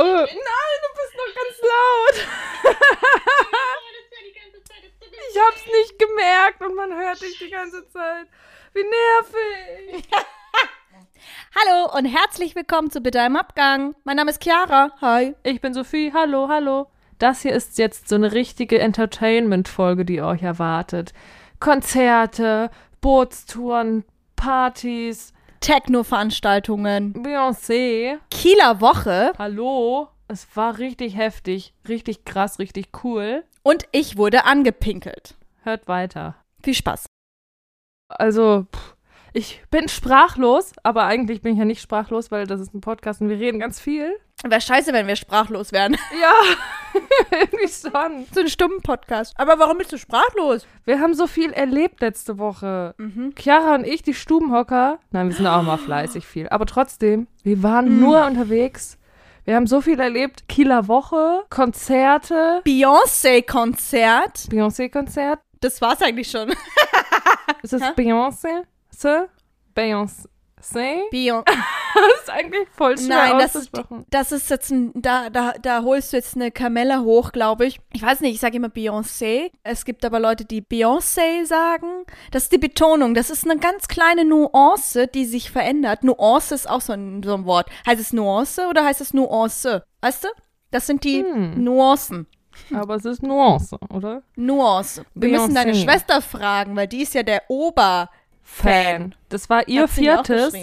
Oh, nein, du bist noch ganz laut. ich hab's nicht gemerkt und man hört dich die ganze Zeit. Wie nervig. Hallo und herzlich willkommen zu Bitte im Abgang. Mein Name ist Chiara. Hi. Ich bin Sophie. Hallo, hallo. Das hier ist jetzt so eine richtige Entertainment-Folge, die euch erwartet. Konzerte, Bootstouren, Partys, Techno-Veranstaltungen. Beyoncé. Kieler Woche. Hallo. Es war richtig heftig, richtig krass, richtig cool. Und ich wurde angepinkelt. Hört weiter. Viel Spaß. Also, pff, ich bin sprachlos, aber eigentlich bin ich ja nicht sprachlos, weil das ist ein Podcast und wir reden ganz viel. Wäre scheiße, wenn wir sprachlos wären. Ja, irgendwie schon. so ein stummen Podcast. Aber warum bist du sprachlos? Wir haben so viel erlebt letzte Woche. Mhm. Chiara und ich, die Stubenhocker. Nein, wir sind auch mal fleißig viel. Aber trotzdem, wir waren Mhm. nur unterwegs. Wir haben so viel erlebt. Kieler Woche, Konzerte, Beyoncé-Konzert. Beyoncé-Konzert. Das war's eigentlich schon. Ist es Hä? Beyoncé? Beyoncé? Beyon Das ist eigentlich voll schwer Nein, das ist, das ist jetzt ein, da, da, da holst du jetzt eine Kamelle hoch, glaube ich. Ich weiß nicht, ich sage immer Beyoncé. Es gibt aber Leute, die Beyoncé sagen. Das ist die Betonung. Das ist eine ganz kleine Nuance, die sich verändert. Nuance ist auch so ein, so ein Wort. Heißt es Nuance oder heißt es Nuance? Weißt du? Das sind die Hm. Nuancen. Aber es ist Nuance, oder? Nuance. Wir müssen deine Beyoncé. Schwester fragen, weil die ist ja der Ober. Fan. Das war ihr Hat viertes,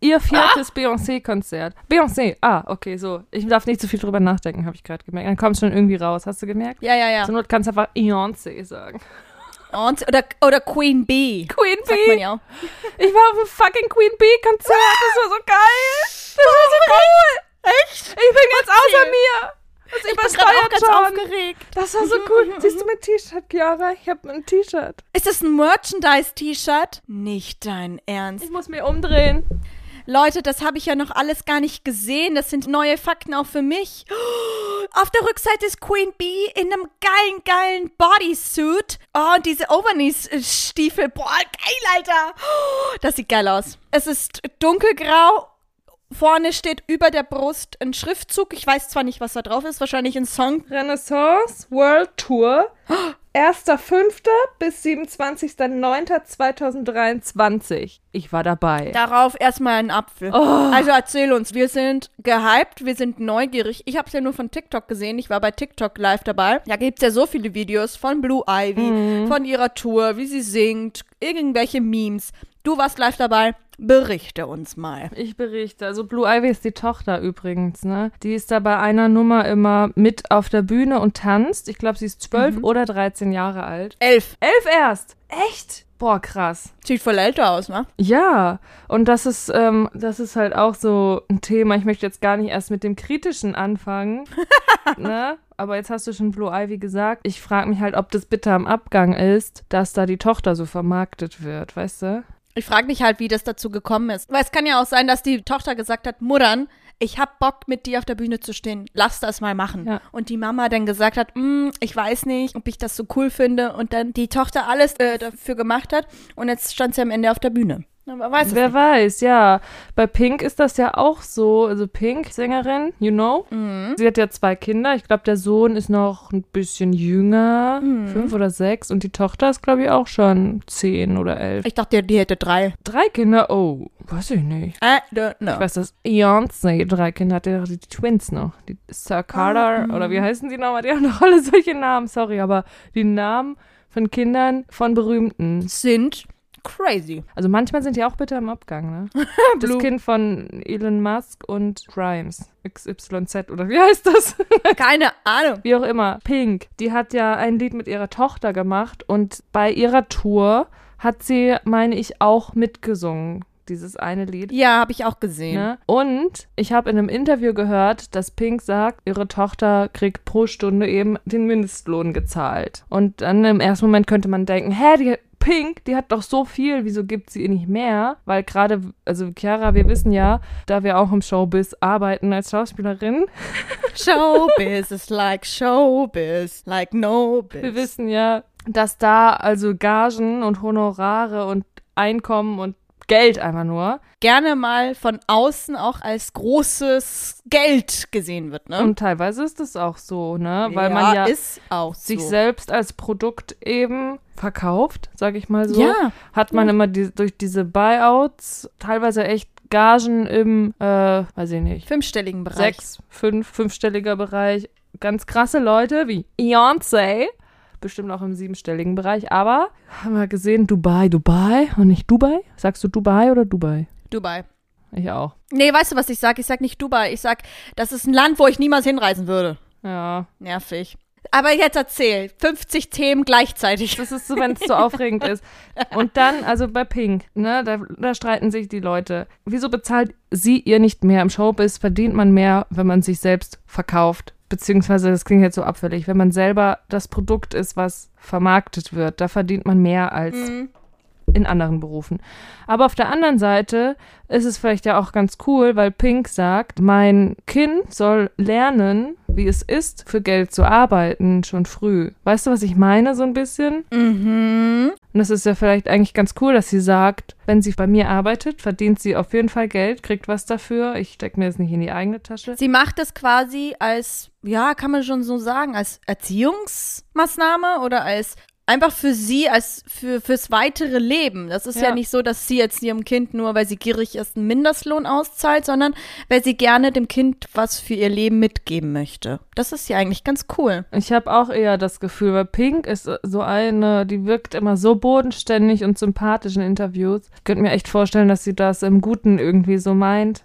ihr viertes Beyoncé-Konzert. Beyoncé, ah, okay, so. Ich darf nicht zu viel drüber nachdenken, habe ich gerade gemerkt. Dann kommst du schon irgendwie raus, hast du gemerkt? Ja, ja, ja. Zur Not kannst du einfach Beyoncé sagen. Und, oder, oder Queen Bee. Queen Sagt man Bee. ja auch. Ich war auf einem fucking Queen Bee-Konzert. Das war so geil. Das war so cool. Echt? Ich bin ganz außer mir. Das Ich bin auch übersteuert ganz schon. aufgeregt. Das war so cool. Siehst du mein T-Shirt, Chiara? Ich habe ein T-Shirt. Ist das ein Merchandise-T-Shirt? Nicht dein Ernst. Ich muss mir umdrehen. Leute, das habe ich ja noch alles gar nicht gesehen. Das sind neue Fakten auch für mich. Auf der Rückseite ist Queen Bee in einem geilen, geilen Bodysuit. Oh, und diese Overknees-Stiefel. Boah, geil, Alter. Das sieht geil aus. Es ist dunkelgrau. Vorne steht über der Brust ein Schriftzug. Ich weiß zwar nicht, was da drauf ist. Wahrscheinlich ein Song. Renaissance World Tour. 1.5. bis 27.09.2023. Ich war dabei. Darauf erstmal ein Apfel. Also erzähl uns, wir sind gehypt, wir sind neugierig. Ich habe es ja nur von TikTok gesehen, ich war bei TikTok live dabei. Da gibt's ja so viele Videos von Blue Ivy, von ihrer Tour, wie sie singt, irgendwelche Memes. Du warst live dabei, berichte uns mal. Ich berichte. Also Blue Ivy ist die Tochter übrigens, ne? Die ist da bei einer Nummer immer mit auf der Bühne und tanzt. Ich glaube, sie ist zwölf oder 13 Jahre alt. Elf. Elf erst. Echt? Boah, krass. Sieht voll älter aus, ne? Ja, und das ist, ähm, das ist halt auch so ein Thema. Ich möchte jetzt gar nicht erst mit dem Kritischen anfangen, ne? Aber jetzt hast du schon Blue Ivy gesagt. Ich frage mich halt, ob das bitter am Abgang ist, dass da die Tochter so vermarktet wird, weißt du? Ich frage mich halt, wie das dazu gekommen ist. Weil es kann ja auch sein, dass die Tochter gesagt hat, Muttern, ich hab Bock, mit dir auf der Bühne zu stehen. Lass das mal machen. Ja. Und die Mama dann gesagt hat, "Mm, ich weiß nicht, ob ich das so cool finde. Und dann die Tochter alles äh, dafür gemacht hat. Und jetzt stand sie am Ende auf der Bühne. Aber weiß Wer nicht. weiß, ja. Bei Pink ist das ja auch so. Also Pink, Sängerin, you know. Mhm. Sie hat ja zwei Kinder. Ich glaube, der Sohn ist noch ein bisschen jünger, Mhm. fünf oder sechs. Und die Tochter ist, glaube ich, auch schon zehn oder elf. Ich dachte, die hätte drei. Drei Kinder? Oh, weiß ich nicht. I don't know. Ich weiß, dass Beyoncé drei Kinder hat, die, die Twins noch. Die Sir Carter, Ah, oder wie heißen die nochmal? Die haben doch alle solche Namen, sorry, aber die Namen von Kindern von Berühmten. Sind crazy. Also manchmal sind die auch bitte im Abgang, ne? Das. Kind von Elon Musk und Grimes. XYZ, oder wie heißt das? Keine Ahnung. wie auch immer. Pink, die hat ja ein Lied mit ihrer Tochter gemacht und bei ihrer Tour hat sie, meine ich, auch mitgesungen. Dieses eine Lied. Ja, habe ich auch gesehen. Ne? Und ich habe in einem Interview gehört, dass Pink sagt, ihre Tochter kriegt pro Stunde eben den Mindestlohn gezahlt. Und dann im ersten Moment könnte man denken, hä, die Pink, die hat doch so viel, wieso gibt sie ihr nicht mehr? Weil gerade, also Chiara, wir wissen ja, da wir auch im Showbiz arbeiten als Schauspielerin, Showbiz is like Showbiz, like no biz. wir wissen ja, dass da also Gagen und Honorare und Einkommen und Geld einfach nur. Gerne mal von außen auch als großes Geld gesehen wird, ne? Und teilweise ist es auch so, ne? Weil man ja ist auch sich so. selbst als Produkt eben verkauft, sag ich mal so. Ja. Hat man immer die, durch diese Buyouts teilweise echt Gagen im, äh, weiß ich nicht, fünfstelligen Bereich. sechs, fünf, fünfstelliger Bereich. Ganz krasse Leute wie Beyoncé. Bestimmt auch im siebenstelligen Bereich. Aber haben wir gesehen, Dubai, Dubai und nicht Dubai? Sagst du Dubai oder Dubai? Dubai. Ich auch. Nee, weißt du, was ich sag? Ich sag nicht Dubai. Ich sag, das ist ein Land, wo ich niemals hinreisen würde. Ja. Nervig. Aber jetzt erzähl. 50 Themen gleichzeitig. Das ist so, wenn es so aufregend ist. Und dann, also bei Pink, ne, da, da streiten sich die Leute. Wieso bezahlt sie ihr nicht mehr? Im Showbiz verdient man mehr, wenn man sich selbst verkauft. Beziehungsweise, das klingt jetzt so abfällig, wenn man selber das Produkt ist, was vermarktet wird, da verdient man mehr als Mhm. in anderen Berufen. Aber auf der anderen Seite ist es vielleicht ja auch ganz cool, weil Pink sagt, mein Kind soll lernen, wie es ist, für Geld zu arbeiten, schon früh. Weißt du, was ich meine, so ein bisschen? Mhm. Und das ist ja vielleicht eigentlich ganz cool, dass sie sagt, wenn sie bei mir arbeitet, verdient sie auf jeden Fall Geld, kriegt was dafür. Ich stecke mir das nicht in die eigene Tasche. Sie macht es quasi als, ja, kann man schon so sagen, als Erziehungsmaßnahme oder als einfach für sie, als für fürs weitere Leben. Das ist ja. Ja. nicht so, dass sie jetzt ihrem Kind nur, weil sie gierig ist, einen Mindestlohn auszahlt, sondern weil sie gerne dem Kind was für ihr Leben mitgeben möchte. Das ist ja eigentlich ganz cool. Ich habe auch eher das Gefühl, weil Pink ist so eine, die wirkt immer so bodenständig und sympathisch in Interviews. Ich könnte mir echt vorstellen, dass sie das im Guten irgendwie so meint.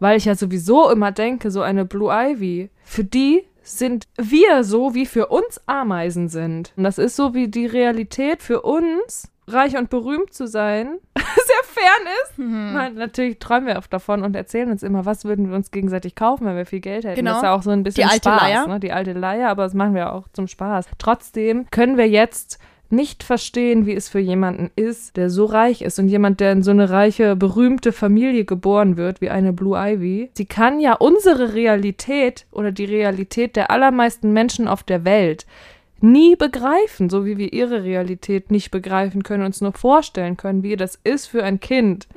Weil ich ja sowieso immer denke, so eine Blue Ivy, für die sind wir so, wie für uns Ameisen sind. Und das ist so, wie die Realität für uns, reich und berühmt zu sein, sehr fern ist. Nein, natürlich träumen wir oft davon und erzählen uns immer, was würden wir uns gegenseitig kaufen, wenn wir viel Geld hätten. Genau. Das ist ja auch so ein bisschen Die alte Spaß, Leier. Ne? Die alte Leier, aber das machen wir auch zum Spaß. Trotzdem können wir jetzt nicht verstehen, wie es für jemanden ist, der so reich ist und jemand, der in so eine reiche, berühmte Familie geboren wird, wie eine Blue Ivy. Sie kann ja unsere Realität oder die Realität der allermeisten Menschen auf der Welt nie begreifen, so wie wir ihre Realität nicht begreifen können, uns nur vorstellen können, wie das ist für ein Kind,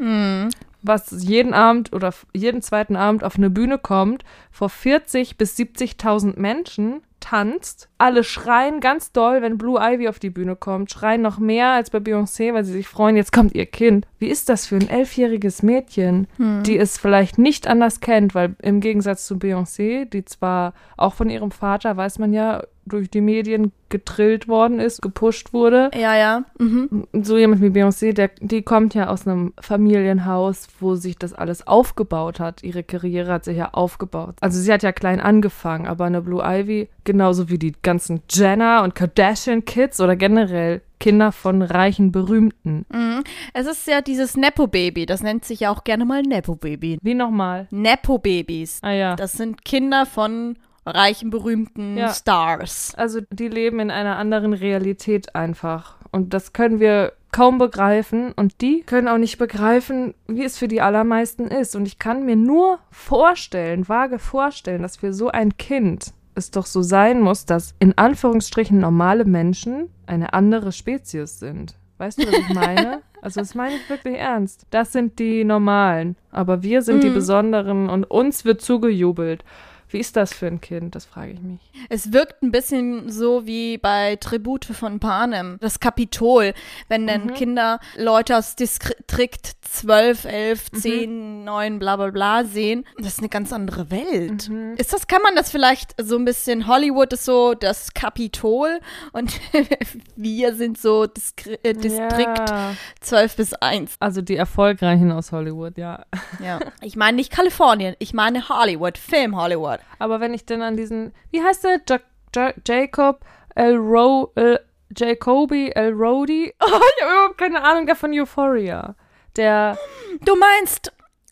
was jeden Abend oder jeden zweiten Abend auf eine Bühne kommt, vor 40 bis 70.000 Menschen tanzt, alle schreien ganz doll, wenn Blue Ivy auf die Bühne kommt, schreien noch mehr als bei Beyoncé, weil sie sich freuen, jetzt kommt ihr Kind. Wie ist das für ein elfjähriges Mädchen, die es vielleicht nicht anders kennt, weil im Gegensatz zu Beyoncé, die zwar auch von ihrem Vater, weiß man ja, durch die Medien getrillt worden ist, gepusht wurde, Ja, ja. Mhm. so jemand wie Beyoncé, der, die kommt ja aus einem Familienhaus, wo sich das alles aufgebaut hat. Ihre Karriere hat sich ja aufgebaut. Also sie hat ja klein angefangen, aber eine Blue Ivy, genauso wie die ganzen Jenner und Kardashian Kids oder generell Kinder von reichen Berühmten. Mhm. Es ist ja dieses Nepo-Baby. Das nennt sich ja auch gerne mal Nepo-Baby. Wie nochmal? Nepo-Babys. Ah ja. Das sind Kinder von reichen, berühmten Ja. Stars. Also die leben in einer anderen Realität einfach. Und das können wir kaum begreifen. Und die können auch nicht begreifen, wie es für die allermeisten ist. Und ich kann mir nur vorstellen, vage vorstellen, dass für so ein Kind es doch so sein muss, dass in Anführungsstrichen normale Menschen eine andere Spezies sind. Weißt du, was ich meine? Also das meine ich wirklich ernst. Das sind die Normalen. Aber wir sind die Mhm. Besonderen und uns wird zugejubelt. Wie ist das für ein Kind? Das frage ich mich. Es wirkt ein bisschen so wie bei Tribute von Panem, das Kapitol, wenn dann Mhm. Kinder Leute aus Distrikt 12, 11, Mhm. 10, 9, bla bla bla sehen. Das ist eine ganz andere Welt. Mhm. Ist das, kann man das vielleicht so ein bisschen, Hollywood ist so das Kapitol und wir sind so Diskri äh, Distrikt Ja. 12 bis 1. Also die Erfolgreichen aus Hollywood, ja. Ja. Ich meine nicht Kalifornien, ich meine Hollywood, Film Hollywood. Aber wenn ich denn an diesen, wie heißt der? Ja ja Jacob El Ro El Jacoby El Rody? Oh, ich habe überhaupt keine Ahnung, der von Euphoria. Der Du meinst,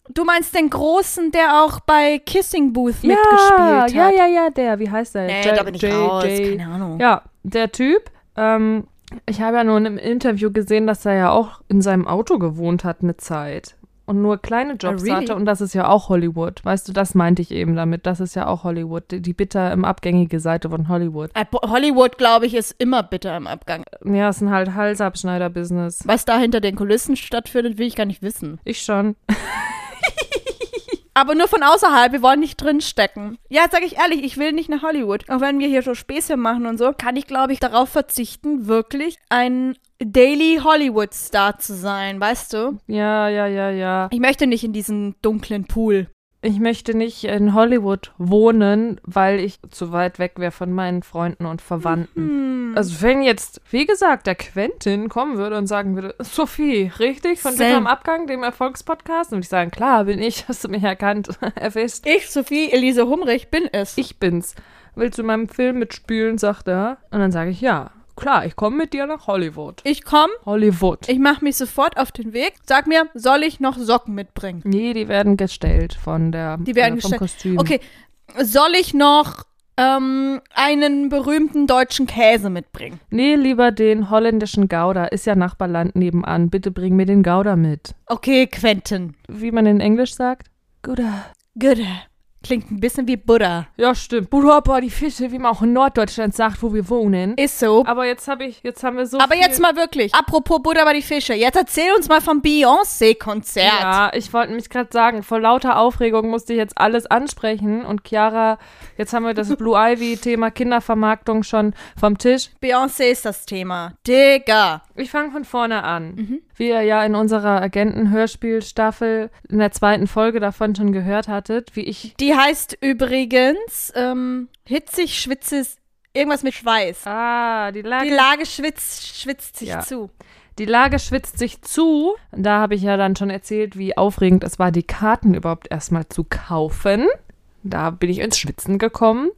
du meinst den Großen, der auch bei Kissing Booth ja, mitgespielt ja, hat? ja, ja, der, wie heißt der? Nee, Ja- da bin ich J- raus, J- keine Ahnung. Ja, der Typ, ähm, ich habe ja nur in einem Interview gesehen, dass er ja auch in seinem Auto gewohnt hat eine Zeit. Und nur kleine Jobs Oh, really? hatte und das ist ja auch Hollywood. Weißt du, das meinte ich eben damit. Das ist ja auch Hollywood. Die, die bitter im abgängige Seite von Hollywood. Äh, Hollywood, glaube ich, ist immer bitter im Abgang. Ja, es sind halt Halsabschneider-Business. Was da hinter den Kulissen stattfindet, will ich gar nicht wissen. Ich schon. Aber nur von außerhalb, wir wollen nicht drinstecken. Ja, sage ich ehrlich, ich will nicht nach Hollywood. Auch wenn wir hier so Späße machen und so, kann ich, glaube ich, darauf verzichten, wirklich ein Daily Hollywood-Star zu sein, weißt du? Ja, ja, ja, ja. Ich möchte nicht in diesen dunklen Pool. Ich möchte nicht in Hollywood wohnen, weil ich zu weit weg wäre von meinen Freunden und Verwandten. Hm. Also wenn jetzt, wie gesagt, der Quentin kommen würde und sagen würde, Sophie, richtig, von Sam. Am Abgang, dem Erfolgspodcast? Und ich sagen, klar, bin ich, hast du mich erkannt, erwischt. Ich, Sophie Elise Humrich, bin es. Ich bin's. Willst du in meinem Film mitspielen, sagt er. Und dann sage ich, ja, klar, ich komme mit dir nach Hollywood. Ich komme, Hollywood. ich mache mich sofort auf den Weg. Sag mir, soll ich noch Socken mitbringen? nee, die werden gestellt von der Die werden äh, vom gestellt. Kostüm. Okay, soll ich noch ähm, einen berühmten deutschen Käse mitbringen? Nee, lieber den holländischen Gouda. Ist ja Nachbarland nebenan. Bitte bring mir den Gouda mit. Okay, Quentin. Wie man in Englisch sagt? Gouda. Good. Klingt ein bisschen wie Buddha. Ja, stimmt. Buddha, die Fische, wie man auch in Norddeutschland sagt, wo wir wohnen. Ist so. Aber jetzt habe ich, jetzt haben wir so Aber jetzt mal wirklich. Apropos Buddha bei die Fische. Jetzt erzähl uns mal vom Beyoncé-Konzert. Ja, ich wollte mich gerade sagen, vor lauter Aufregung musste ich jetzt alles ansprechen und Chiara, jetzt haben wir das Blue Ivy-Thema Kindervermarktung schon vom Tisch. Beyoncé ist das Thema. Digga. Ich fange von vorne an. Mhm. Wie ihr ja in unserer Agenten-Hörspielstaffel in der zweiten Folge davon schon gehört hattet, wie ich. Die heißt übrigens ähm, hitzig, schwitzes, irgendwas mit Schweiß. Ah, die Lage. Die Lage schwitzt, schwitzt sich Ja. zu. Die Lage schwitzt sich zu. Da habe ich ja dann schon erzählt, wie aufregend es war, die Karten überhaupt erstmal zu kaufen. Da bin ich ins Schwitzen gekommen.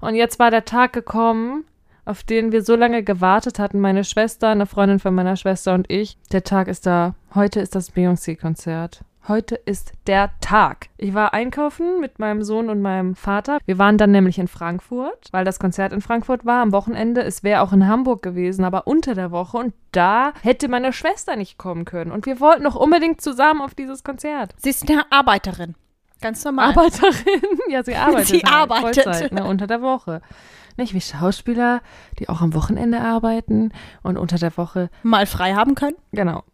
Und jetzt war der Tag gekommen, auf den wir so lange gewartet hatten. Meine Schwester, eine Freundin von meiner Schwester und ich. Der Tag ist da. Heute ist das Beyoncé-Konzert. Heute ist der Tag. Ich war einkaufen mit meinem Sohn und meinem Vater. Wir waren dann nämlich in Frankfurt, weil das Konzert in Frankfurt war am Wochenende. Es wäre auch in Hamburg gewesen, aber unter der Woche. Und da hätte meine Schwester nicht kommen können. Und wir wollten noch unbedingt zusammen auf dieses Konzert. Sie ist eine Arbeiterin. Ganz normal. Arbeiterin. Ja, sie arbeitet. Sie halt, arbeitet. Vollzeit, ne, unter der Woche. Nicht wie Schauspieler, die auch am Wochenende arbeiten und unter der Woche Mal frei haben können. Genau.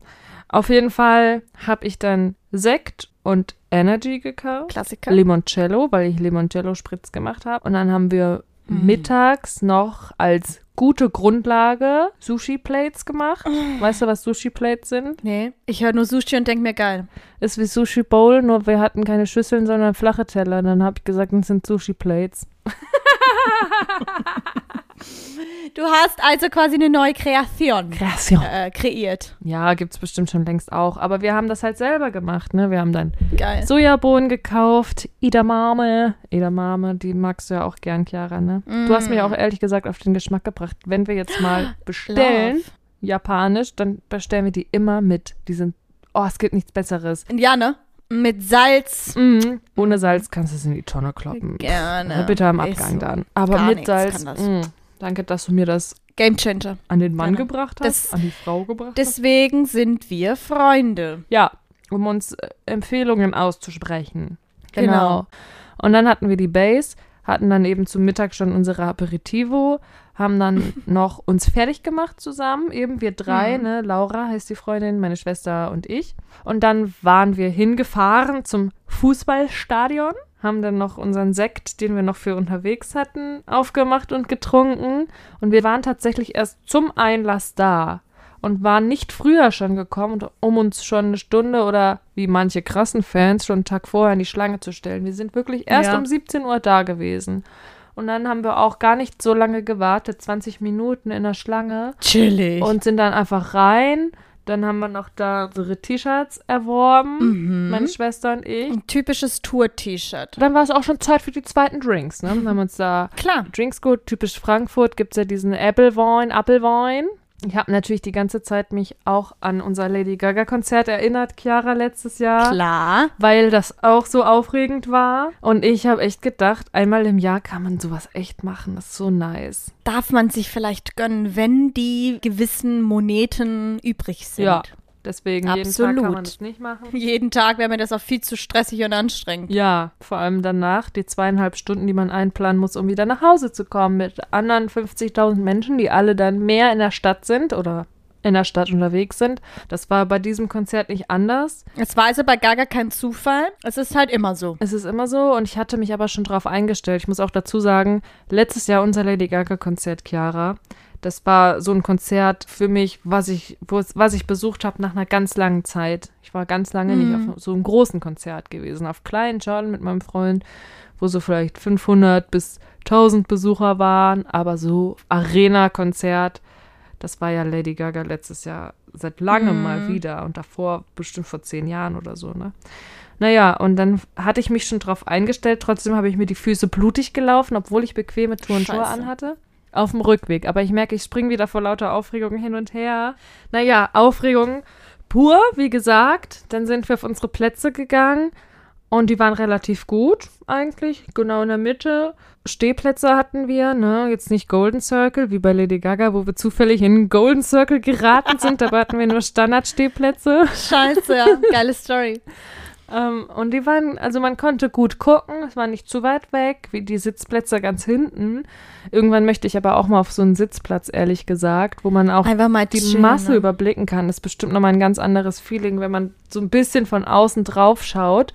Auf jeden Fall habe ich dann Sekt und Energy gekauft. Klassiker. Limoncello, weil ich Limoncello Spritz gemacht habe. Und dann haben wir mittags noch als gute Grundlage Sushi Plates gemacht. Weißt du, was Sushi Plates sind? Nee, ich höre nur Sushi und denke mir geil. Ist wie Sushi Bowl, nur wir hatten keine Schüsseln, sondern flache Teller. Dann habe ich gesagt, das sind Sushi Plates. Du hast also quasi eine neue Kreation Kreation. äh, kreiert. Ja, gibt's bestimmt schon längst auch. Aber wir haben das halt selber gemacht, ne? Wir haben dann Geil. Sojabohnen gekauft, Edamame. Edamame, die magst du ja auch gern, Chiara, ne? Du hast mich auch ehrlich gesagt auf den Geschmack gebracht. Wenn wir jetzt mal bestellen, Love. japanisch, dann bestellen wir die immer mit. Die sind, oh, es gibt nichts Besseres. Ja, ne? Mit Salz. Mm, ohne Salz kannst du es in die Tonne kloppen. Gerne. Ja, bitte am Abgang so. dann. Aber mit Salz. kann das. mm, danke, dass du mir das Game Changer. an den Mann Gerne. gebracht Das- hast, an die Frau gebracht hast. Deswegen sind wir Freunde. Ja, um uns äh, Empfehlungen auszusprechen. Genau. Genau. Und dann hatten wir die Base, hatten dann eben zum Mittag schon unsere Aperitivo, haben dann noch uns fertig gemacht zusammen, eben wir drei, Mhm. ne, Laura heißt die Freundin, meine Schwester und ich. Und dann waren wir hingefahren zum Fußballstadion, haben dann noch unseren Sekt, den wir noch für unterwegs hatten, aufgemacht und getrunken. Und wir waren tatsächlich erst zum Einlass da und waren nicht früher schon gekommen, und- um uns schon eine Stunde oder wie manche krassen Fans schon einen Tag vorher in die Schlange zu stellen. Wir sind wirklich erst Ja. um 17 Uhr da gewesen. Und dann haben wir auch gar nicht so lange gewartet, 20 Minuten in der Schlange Chillig. und sind dann einfach rein. Dann haben wir noch da unsere T-Shirts erworben, Mhm. meine Schwester und ich. ein typisches Tour-T-Shirt. Dann war es auch schon Zeit für die zweiten Drinks. Ne? Dann haben wir uns da Klar. Drinks gut, typisch Frankfurt gibt es ja diesen Applewein, Applewein. Ich habe natürlich die ganze Zeit mich auch an unser Lady Gaga Konzert erinnert, Chiara, letztes Jahr. Klar. Weil das auch so aufregend war. Und ich habe echt gedacht, einmal im Jahr kann man sowas echt machen. Das ist so nice. Darf man sich vielleicht gönnen, wenn die gewissen Moneten übrig sind. Ja. Deswegen jeden Tag kann man Absolut. das nicht machen. Jeden Tag wäre mir das auch viel zu stressig und anstrengend. Ja, vor allem danach die zweieinhalb Stunden, die man einplanen muss, um wieder nach Hause zu kommen mit anderen 50.000 Menschen, die alle dann mehr in der Stadt sind oder in der Stadt unterwegs sind. Das war bei diesem Konzert nicht anders. Es war also bei Gaga kein Zufall. Es ist halt immer so. Es ist immer so und ich hatte mich aber schon drauf eingestellt. Ich muss auch dazu sagen, letztes Jahr unser Lady Gaga Konzert, Chiara, das war so ein Konzert für mich, was ich, was ich besucht habe nach einer ganz langen Zeit. Ich war ganz lange nicht auf so einem großen Konzert gewesen, auf kleinen schon mit meinem Freund, wo so vielleicht 500 bis 1000 Besucher waren, aber so Arena-Konzert, das war ja Lady Gaga letztes Jahr seit langem mal wieder und davor bestimmt vor zehn Jahren oder so, ne? Naja, und dann hatte ich mich schon drauf eingestellt. Trotzdem habe ich mir die Füße blutig gelaufen, obwohl ich bequeme Turnschuhe anhatte. Auf dem Rückweg. Aber ich merke, ich springe wieder vor lauter Aufregung hin und her. Naja, Aufregung pur, wie gesagt. Dann sind wir auf unsere Plätze gegangen. Und die waren relativ gut, eigentlich. Genau in der Mitte. Stehplätze hatten wir, ne? Jetzt nicht Golden Circle, wie bei Lady Gaga, wo wir zufällig in den Golden Circle geraten sind. Dabei hatten wir nur Standardstehplätze. Scheiße, ja. Geile Story. Ähm, und die waren, also man konnte gut gucken, es war nicht zu weit weg, wie die Sitzplätze ganz hinten. Irgendwann möchte ich aber auch mal auf so einen Sitzplatz, ehrlich gesagt, wo man auch Einfach mal die chillen, Masse ne? überblicken kann. Das ist bestimmt nochmal ein ganz anderes Feeling, wenn man so ein bisschen von außen drauf schaut.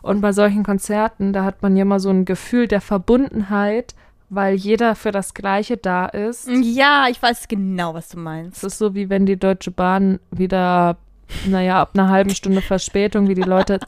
Und bei solchen Konzerten, da hat man ja immer so ein Gefühl der Verbundenheit, weil jeder für das Gleiche da ist. Ja, ich weiß genau, was du Es meinst. ist so, wie wenn die Deutsche Bahn wieder, naja, ab einer halben Stunde Verspätung, wie die Leute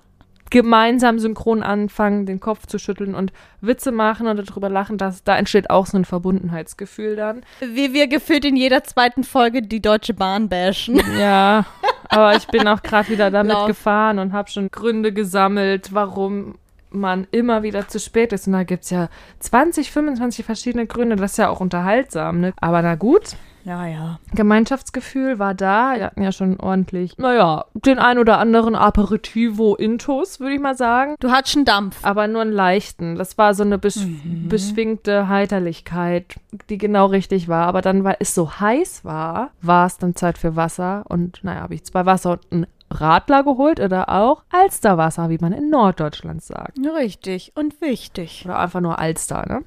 gemeinsam synchron anfangen, den Kopf zu schütteln und Witze machen und darüber lachen, dass, da entsteht auch so ein Verbundenheitsgefühl dann. Wie wir gefühlt in jeder zweiten Folge die Deutsche Bahn bashen. Ja, aber ich bin auch gerade wieder damit Lauf. gefahren und habe schon Gründe gesammelt, warum man immer wieder zu spät ist. Und da gibt es ja 20, 25 verschiedene Gründe. Das ist ja auch unterhaltsam, ne? Aber na gut, Ja, ja. Gemeinschaftsgefühl war da. Wir hatten ja schon ordentlich, naja, den ein oder anderen Aperitivo Intus, würde ich mal sagen. Du hattest schon Dampf. Aber nur einen leichten. Das war so eine besch beschwingte Heiterlichkeit, die genau richtig war. Aber dann, weil es so heiß war, war es dann Zeit für Wasser. Und naja, habe ich zwei Wasser und ein Radler geholt oder auch Alsterwasser, wie man in Norddeutschland sagt. Richtig und wichtig. Oder einfach nur Alster, ne?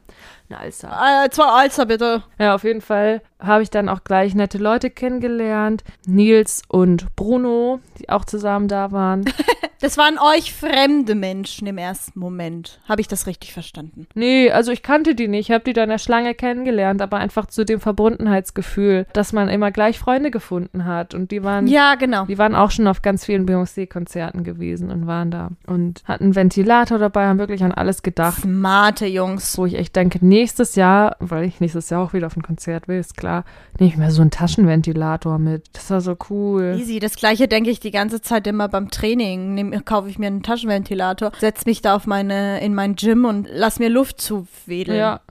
Eine Alster. Äh, zwei Alster bitte. Ja, auf jeden Fall habe ich dann auch gleich nette Leute kennengelernt. Nils und Bruno, die auch zusammen da waren. Das waren euch fremde Menschen im ersten Moment. Habe ich das richtig verstanden? Nee, also ich kannte die nicht. Ich habe die da in der Schlange kennengelernt, aber einfach zu dem Verbundenheitsgefühl, dass man immer gleich Freunde gefunden hat. Und die waren, Ja, genau. die waren auch schon auf ganz vielen Beyoncé-Konzerten gewesen und waren da. Und hatten einen Ventilator dabei, haben wirklich an alles gedacht. Smarte Jungs. Wo ich echt denke, nächstes Jahr, weil ich nächstes Jahr auch wieder auf ein Konzert will, ist klar, nehme ich mir so einen Taschenventilator mit. Das war so cool. Easy. Das gleiche denke ich die ganze Zeit immer beim Training. Nehm, kaufe ich mir einen Taschenventilator, setze mich da auf meine, in mein Gym und lass mir Luft zuwedeln. Ja.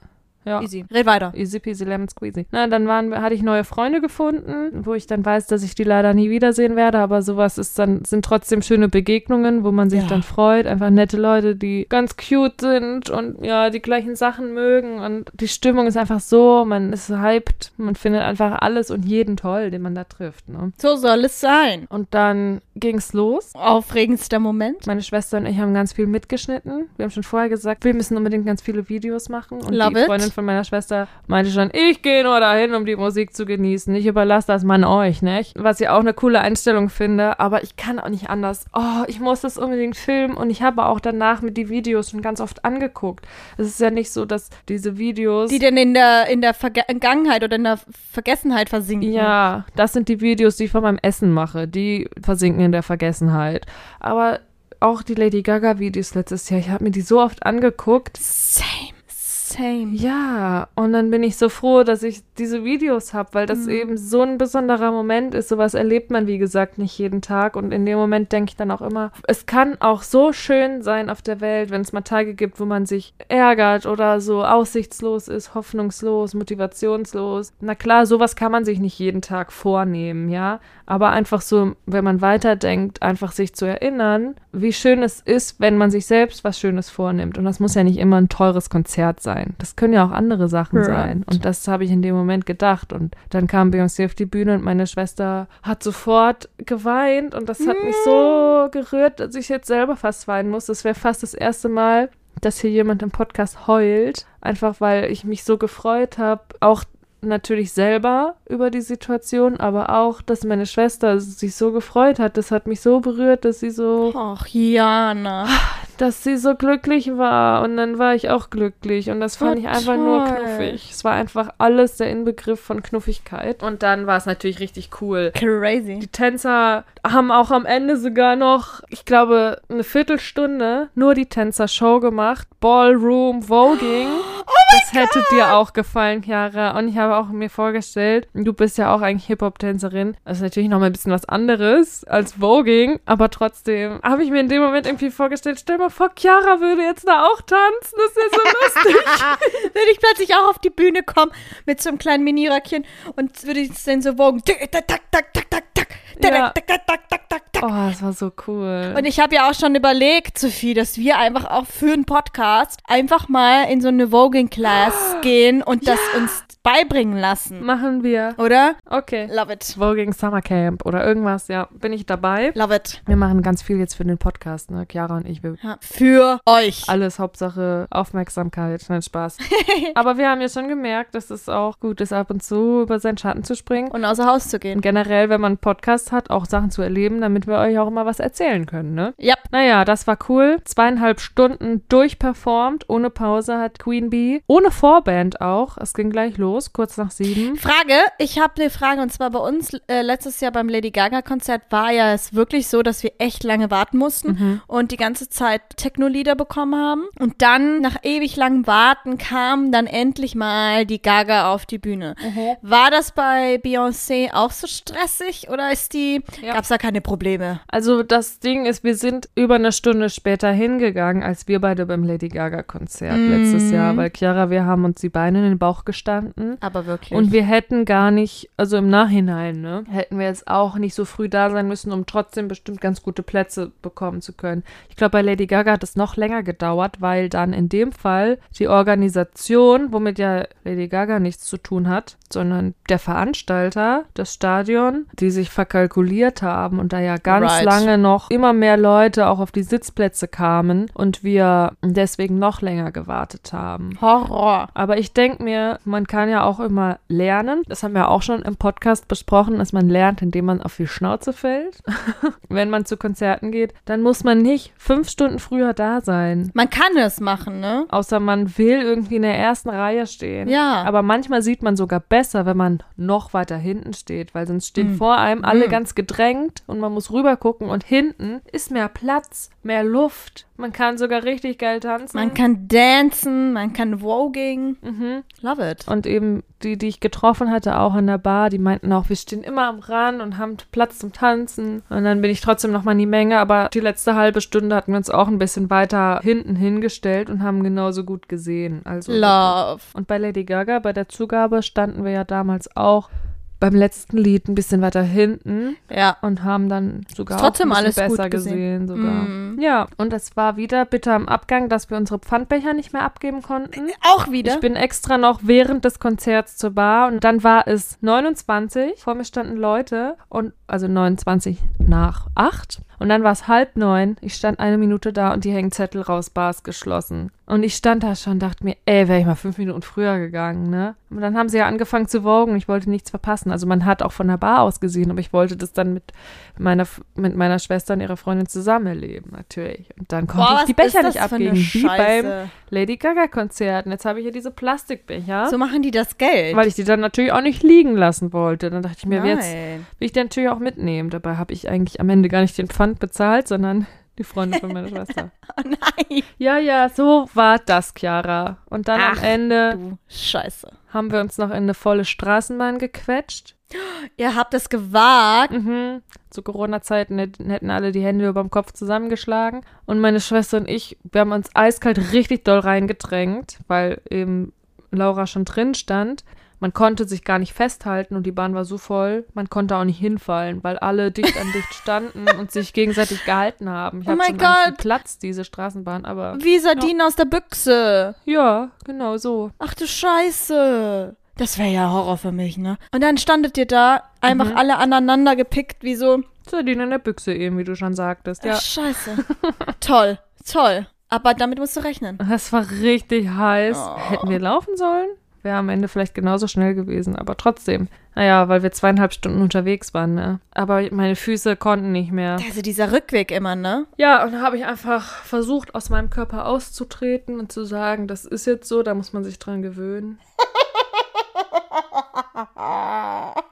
Ja. Easy. Red weiter. Easy peasy lemon squeezy. Na, dann waren, hatte ich neue Freunde gefunden, wo ich dann weiß, dass ich die leider nie wiedersehen werde, aber sowas ist dann, sind trotzdem schöne Begegnungen, wo man sich Ja. dann freut. Einfach nette Leute, die ganz cute sind und ja, die gleichen Sachen mögen und die Stimmung ist einfach so, man ist hyped, man findet einfach alles und jeden toll, den man da trifft, ne? So soll es sein. Und dann ging's los. Aufregendster Moment. Meine Schwester und ich haben ganz viel mitgeschnitten. Wir haben schon vorher gesagt, wir müssen unbedingt ganz viele Videos machen. Und Love die it. Freundin von meiner Schwester meinte schon, ich gehe nur dahin, um die Musik zu genießen. Ich überlasse das man euch, nicht? Was ich auch eine coole Einstellung finde, aber ich kann auch nicht anders. Oh, ich muss das unbedingt filmen und ich habe auch danach mit die Videos schon ganz oft angeguckt. Es ist ja nicht so, dass diese Videos. Die denn in der, in der Vergangenheit oder in der Vergessenheit versinken. Ja, das sind die Videos, die ich von meinem Essen mache. Die versinken in der Vergessenheit. Aber auch die Lady Gaga Videos letztes Jahr, ich habe mir die so oft angeguckt. Same. Same. Ja, und dann bin ich so froh, dass ich diese Videos habe, weil das eben so ein besonderer Moment ist. Sowas erlebt man, wie gesagt, nicht jeden Tag. Und in dem Moment denke ich dann auch immer, es kann auch so schön sein auf der Welt, wenn es mal Tage gibt, wo man sich ärgert oder so aussichtslos ist, hoffnungslos, motivationslos. Na klar, sowas kann man sich nicht jeden Tag vornehmen, ja. Aber einfach so, wenn man weiterdenkt, einfach sich zu erinnern, wie schön es ist, wenn man sich selbst was Schönes vornimmt. Und das muss ja nicht immer ein teures Konzert sein. Das können ja auch andere Sachen Right. sein. Und das habe ich in dem Moment gedacht. Und dann kam Beyoncé auf die Bühne und meine Schwester hat sofort geweint. Und das hat mich so gerührt, dass ich jetzt selber fast weinen muss. Das wäre fast das erste Mal, dass hier jemand im Podcast heult. Einfach weil ich mich so gefreut habe. Auch natürlich selber über die Situation, aber auch, dass meine Schwester sich so gefreut hat. Das hat mich so berührt, dass sie so Ach, Jana. Dass sie so glücklich war und dann war ich auch glücklich und das fand Oh, ich einfach nur knuffig. Es war einfach alles der Inbegriff von Knuffigkeit und dann war es natürlich richtig cool. Crazy. Die Tänzer haben auch am Ende sogar noch, ich glaube, eine Viertelstunde nur die Tänzer Show gemacht. Ballroom Voging. das hätte dir auch gefallen, Chiara. Und ich habe auch mir vorgestellt, du bist ja auch eigentlich Hip-Hop-Tänzerin. Das ist natürlich noch mal ein bisschen was anderes als Voging. Aber trotzdem habe ich mir in dem Moment irgendwie vorgestellt, stell mal vor, Chiara würde jetzt da auch tanzen. Das wäre so lustig. Würde ich plötzlich auch auf die Bühne kommen mit so einem kleinen Miniröckchen und würde ich dann so wogen. Tak, tak, tak, tak, tak, tak, Ja. oh, das war so cool. Und ich habe ja auch schon überlegt, Sophie, dass wir einfach auch für einen Podcast einfach mal in so eine Voging-Class gehen und das uns beibringen lassen. Machen wir. Oder? Okay. Love it. Voging Summer Camp oder irgendwas, ja, bin ich dabei. Love it. Wir machen ganz viel jetzt für den Podcast, ne? Chiara und ich. Wir Ja. Für euch. alles Hauptsache Aufmerksamkeit, nein Spaß. Aber wir haben ja schon gemerkt, dass es auch gut ist, ab und zu über seinen Schatten zu springen. Und außer Haus zu Und gehen. generell, wenn man einen Podcast hat, auch Sachen zu erleben, damit wir euch auch immer was erzählen können, ne? Ja. Naja, das war cool. Zweieinhalb Stunden durchperformt, ohne Pause hat Queen Bee. Ohne Vorband auch. Es ging gleich los, kurz nach sieben. Frage, ich habe eine Frage und zwar bei uns äh, letztes Jahr beim Lady Gaga Konzert war ja es wirklich so, dass wir echt lange warten mussten und die ganze Zeit Techno-Lieder bekommen haben und dann nach ewig langem Warten kam dann endlich mal die Gaga auf die Bühne. War das bei Beyoncé auch so stressig oder ist die Ja. gab's da keine Probleme? Also das Ding ist, wir sind über eine Stunde später hingegangen, als wir beide beim Lady Gaga Konzert letztes Jahr, weil Chiara, wir haben uns die Beine in den Bauch gestanden. Aber wirklich. Und wir hätten gar nicht, also im Nachhinein, ne, hätten wir jetzt auch nicht so früh da sein müssen, um trotzdem bestimmt ganz gute Plätze bekommen zu können. Ich glaube, bei Lady Gaga hat es noch länger gedauert, weil dann in dem Fall die Organisation, womit ja Lady Gaga nichts zu tun hat, sondern der Veranstalter, das Stadion, die sich verkalkuliert haben und da ja ganz Right. lange noch immer mehr Leute auch auf die Sitzplätze kamen und wir deswegen noch länger gewartet haben. Horror. Aber ich denke mir, man kann ja auch immer lernen. Das haben wir auch schon im Podcast besprochen, dass man lernt, indem man auf die Schnauze fällt. Wenn man zu Konzerten geht, dann muss man nicht fünf Stunden früher da sein. Man kann es machen, ne? Außer man will irgendwie in der ersten Reihe stehen. Ja. Aber manchmal sieht man sogar besser, wenn man noch weiter hinten steht, weil sonst stehen vor einem alle ganz gedrängt und man muss rüber gucken und hinten ist mehr Platz, mehr Luft. Man kann sogar richtig geil tanzen. Man kann dancen, man kann Voging. mhm. Love it. Und eben die, die ich getroffen hatte, auch in der Bar, die meinten auch, wir stehen immer am Rand und haben Platz zum Tanzen. Und dann bin ich trotzdem noch mal in die Menge, aber die letzte halbe Stunde hatten wir uns auch ein bisschen weiter hinten hingestellt und haben genauso gut gesehen. Also Love. Und bei Lady Gaga, bei der Zugabe, standen wir ja damals auch beim letzten Lied ein bisschen weiter hinten Ja. und haben dann sogar trotzdem alles besser gesehen. gesehen. sogar. Mm. Ja, und es war wieder bitter am Abgang, dass wir unsere Pfandbecher nicht mehr abgeben konnten. Auch wieder. Ich bin extra noch während des Konzerts zur Bar und dann war es 29. Vor mir standen Leute und also 29 nach 8 und dann war es halb neun. Ich stand eine Minute da und die hängen Zettel raus, Bar ist geschlossen. Und ich stand da schon, dachte mir, ey, wäre ich mal fünf Minuten früher gegangen, ne? Und dann haben sie ja angefangen zu wogen. Ich wollte nichts verpassen. Also man hat auch von der Bar aus gesehen, aber ich wollte das dann mit meiner, mit meiner Schwester und ihrer Freundin zusammen erleben, natürlich. Und dann konnte Boah, ich die Becher nicht abgeben, wie beim? Lady Gaga-Konzert. Und jetzt habe ich hier diese Plastikbecher, So machen die das Geld. weil ich die dann natürlich auch nicht liegen lassen wollte. Dann dachte ich mir, Nein. jetzt will ich die natürlich auch mitnehmen. Dabei habe ich eigentlich am Ende gar nicht den Pfand bezahlt, sondern die Freundin von meiner Schwester. Oh nein. Ja, ja, so war das, Chiara. Und dann Ach, am Ende Du Scheiße. haben wir uns noch in eine volle Straßenbahn gequetscht. Ihr habt es gewagt. Mhm. Zu Corona-Zeiten hätt- hätten alle die Hände über dem Kopf zusammengeschlagen. Und meine Schwester und ich, wir haben uns eiskalt richtig doll reingedrängt, weil eben Laura schon drin stand. Man konnte sich gar nicht festhalten und die Bahn war so voll, man konnte auch nicht hinfallen, weil alle dicht an dicht standen und sich gegenseitig gehalten haben. Ich Oh mein Gott. wie platzt diese Straßenbahn, aber Wie Sardinen aus der Büchse. ja, genau so. Ach du Scheiße. Das wäre ja Horror für mich, ne? Und dann standet ihr da, einfach Mhm. alle aneinander gepickt, wie so. Sardinen in der Büchse eben, wie du schon sagtest. Ja. Ach, scheiße. toll, toll. Aber damit musst du rechnen. Das war richtig heiß. Oh. Hätten wir laufen sollen? Wäre am Ende vielleicht genauso schnell gewesen, aber trotzdem. Naja, weil wir zweieinhalb Stunden unterwegs waren, ne? Aber meine Füße konnten nicht mehr. Also dieser Rückweg immer, ne? Ja, und dann habe ich einfach versucht, aus meinem Körper auszutreten und zu sagen, das ist jetzt so, da muss man sich dran gewöhnen.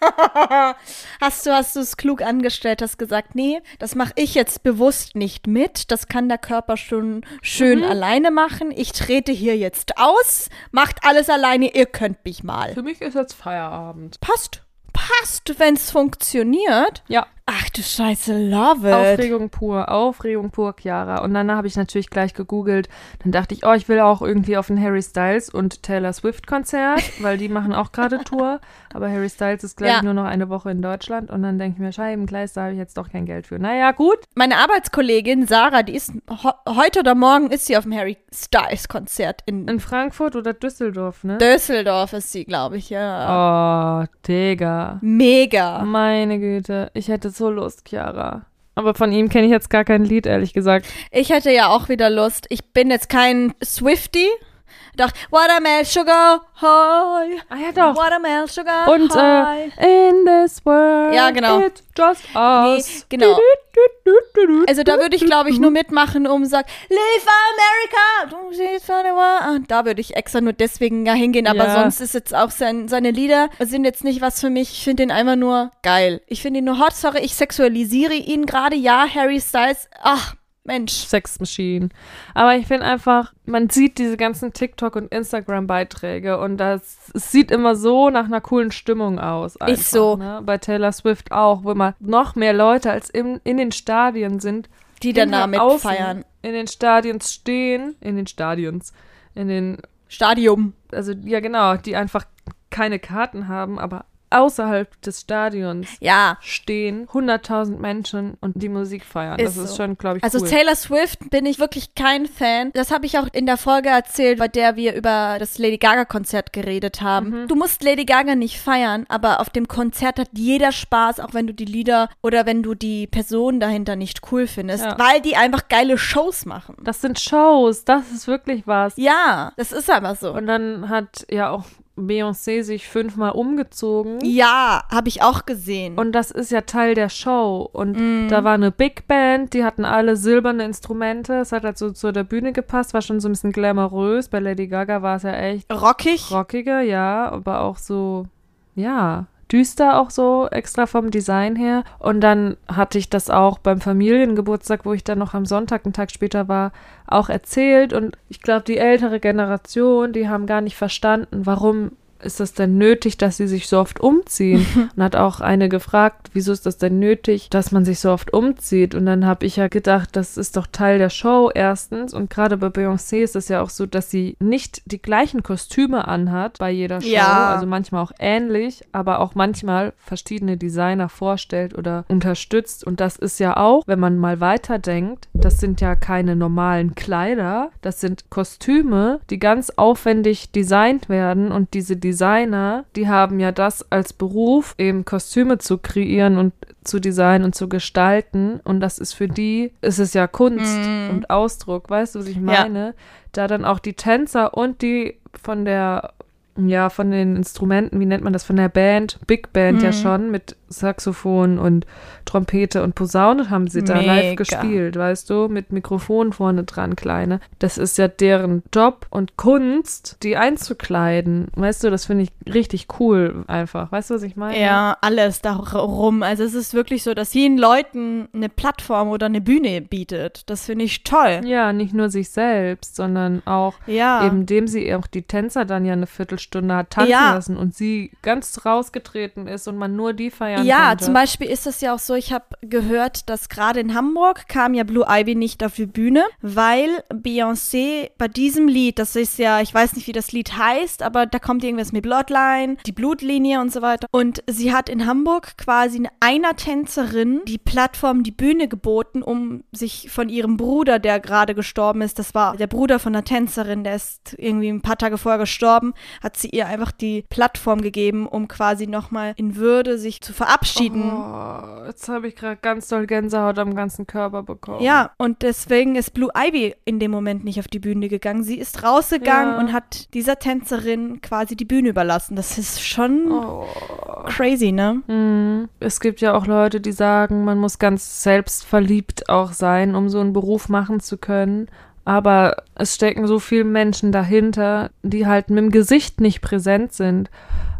Hast du hast du es klug angestellt, hast gesagt, nee, das mache ich jetzt bewusst nicht mit. Das kann der Körper schon schön alleine machen. Ich trete hier jetzt aus, macht alles alleine, ihr könnt mich mal. Für mich ist jetzt Feierabend. Passt. Passt, wenn es funktioniert. Ja, Ach du Scheiße, love it. Aufregung pur, Aufregung pur, Chiara. Und dann habe ich natürlich gleich gegoogelt. Dann dachte ich, oh, ich will auch irgendwie auf ein Harry Styles und Taylor Swift Konzert, weil die machen auch gerade Tour. Aber Harry Styles ist gleich Ja. nur noch eine Woche in Deutschland. Und dann denke ich mir, Scheibenkleist, da habe ich jetzt doch kein Geld für. Naja, gut. Meine Arbeitskollegin Sarah, die ist heute oder morgen ist sie auf dem Harry Styles Konzert in In Frankfurt oder Düsseldorf, ne? Düsseldorf ist sie, glaube ich, ja. Oh, Digga. Mega. Meine Güte, ich hätte so Lust, Chiara. Aber von ihm kenne ich jetzt gar kein Lied, ehrlich gesagt. Ich hätte ja auch wieder Lust. Ich bin jetzt kein Swifty. Doch, Watermelon Sugar High. Ah ja, doch. Watermelon Sugar Und High. äh, in this world, Ja, genau. it's just us. Nee, genau. Also da würde ich, glaube ich, nur mitmachen, um zu sagen, Live America! Ah, Da würde ich extra nur deswegen ja hingehen, aber Ja. sonst ist jetzt auch sein, seine Lieder sind jetzt nicht was für mich. Ich finde ihn einfach nur geil. Ich finde ihn nur hot. Sorry, ich sexualisiere ihn gerade. Ja, Harry Styles. Ach, Mensch. Sex Machine. Aber ich finde einfach, man sieht diese ganzen TikTok- und Instagram-Beiträge und das es sieht immer so nach einer coolen Stimmung aus. Einfach, so. Ne? Bei Taylor Swift auch, wo immer noch mehr Leute als im, in den Stadien sind, Die dann da hinter außen mitfeiern. In den Stadions stehen, in den Stadions, in den Stadium. also ja genau, die einfach keine Karten haben, aber außerhalb des Stadions Ja. stehen 100.000 Menschen und die Musik feiern. Ist das ist so. schon, glaube ich, Also cool. Taylor Swift bin ich wirklich kein Fan. Das habe ich auch in der Folge erzählt, bei der wir über das Lady Gaga Konzert geredet haben. Mhm. Du musst Lady Gaga nicht feiern, aber auf dem Konzert hat jeder Spaß, auch wenn du die Lieder oder wenn du die Person dahinter nicht cool findest, Ja. weil die einfach geile Shows machen. das sind Shows, das ist wirklich was. Ja, das ist aber so. Und dann hat ja auch Beyoncé sich fünfmal umgezogen. ja, habe ich auch gesehen. Und das ist ja Teil der Show. Und Mhm. da war eine Big Band, die hatten alle silberne Instrumente. Es hat halt so zu der Bühne gepasst, war schon so ein bisschen glamourös. Bei Lady Gaga war es ja echt rockig. rockiger, ja, aber auch so, ja, düster auch so, extra vom Design her. Und dann hatte ich das auch beim Familiengeburtstag, wo ich dann noch am Sonntag, einen Tag später war, auch erzählt. Und ich glaube, die ältere Generation, die haben gar nicht verstanden, warum ist das denn nötig, dass sie sich so oft umziehen? Und hat auch eine gefragt, wieso ist das denn nötig, dass man sich so oft umzieht? Und dann habe ich ja gedacht, das ist doch Teil der Show erstens. Und gerade bei Beyoncé ist es ja auch so, dass sie nicht die gleichen Kostüme anhat bei jeder Show. Ja. Also manchmal auch ähnlich, aber auch manchmal verschiedene Designer vorstellt oder unterstützt. Und das ist ja auch, wenn man mal weiterdenkt, das sind ja keine normalen Kleider, das sind Kostüme, die ganz aufwendig designt werden und diese Designer, die haben ja das als Beruf, eben Kostüme zu kreieren und zu designen und zu gestalten und das ist für die, ist es ja Kunst Mm. und Ausdruck, weißt du, was ich meine? Da dann auch die Tänzer und die von der ja, von den Instrumenten, wie nennt man das, von der Band, Big Band ja Mhm. schon, mit Saxophon und Trompete und Posaune haben sie da live Mega. gespielt, weißt du, mit Mikrofon vorne dran, kleine. Das ist ja deren Job und Kunst, die einzukleiden, weißt du, das finde ich richtig cool einfach, weißt du, was ich meine? Ja, alles darum. Also es ist wirklich so, dass vielen Leuten eine Plattform oder eine Bühne bietet. Das finde ich toll. Ja, nicht nur sich selbst, sondern auch Ja. eben dem sie auch die Tänzer dann ja eine Viertelstunde Stunde hat tanzen Ja. lassen und sie ganz rausgetreten ist und man nur die feiern Ja, konnte. zum Beispiel ist es ja auch so, ich habe gehört, dass gerade in Hamburg kam ja Blue Ivy nicht auf die Bühne, weil Beyoncé bei diesem Lied, das ist ja, ich weiß nicht, wie das Lied heißt, aber da kommt irgendwas mit Bloodline, die Blutlinie und so weiter. Und sie hat in Hamburg quasi einer Tänzerin die Plattform, die Bühne geboten, um sich von ihrem Bruder, der gerade gestorben ist, das war der Bruder von einer Tänzerin, der ist irgendwie ein paar Tage vorher gestorben, hat sie ihr einfach die Plattform gegeben, um quasi nochmal in Würde sich zu verabschieden. Oh, jetzt habe ich gerade ganz doll Gänsehaut am ganzen Körper bekommen. Ja, und deswegen ist Blue Ivy in dem Moment nicht auf die Bühne gegangen. Sie ist rausgegangen Ja. und hat dieser Tänzerin quasi die Bühne überlassen. Das ist schon Oh. crazy, ne? Mhm. Es gibt ja auch Leute, die sagen, man muss ganz selbstverliebt auch sein, um so einen Beruf machen zu können. Aber es stecken so viele Menschen dahinter, die halt mit dem Gesicht nicht präsent sind,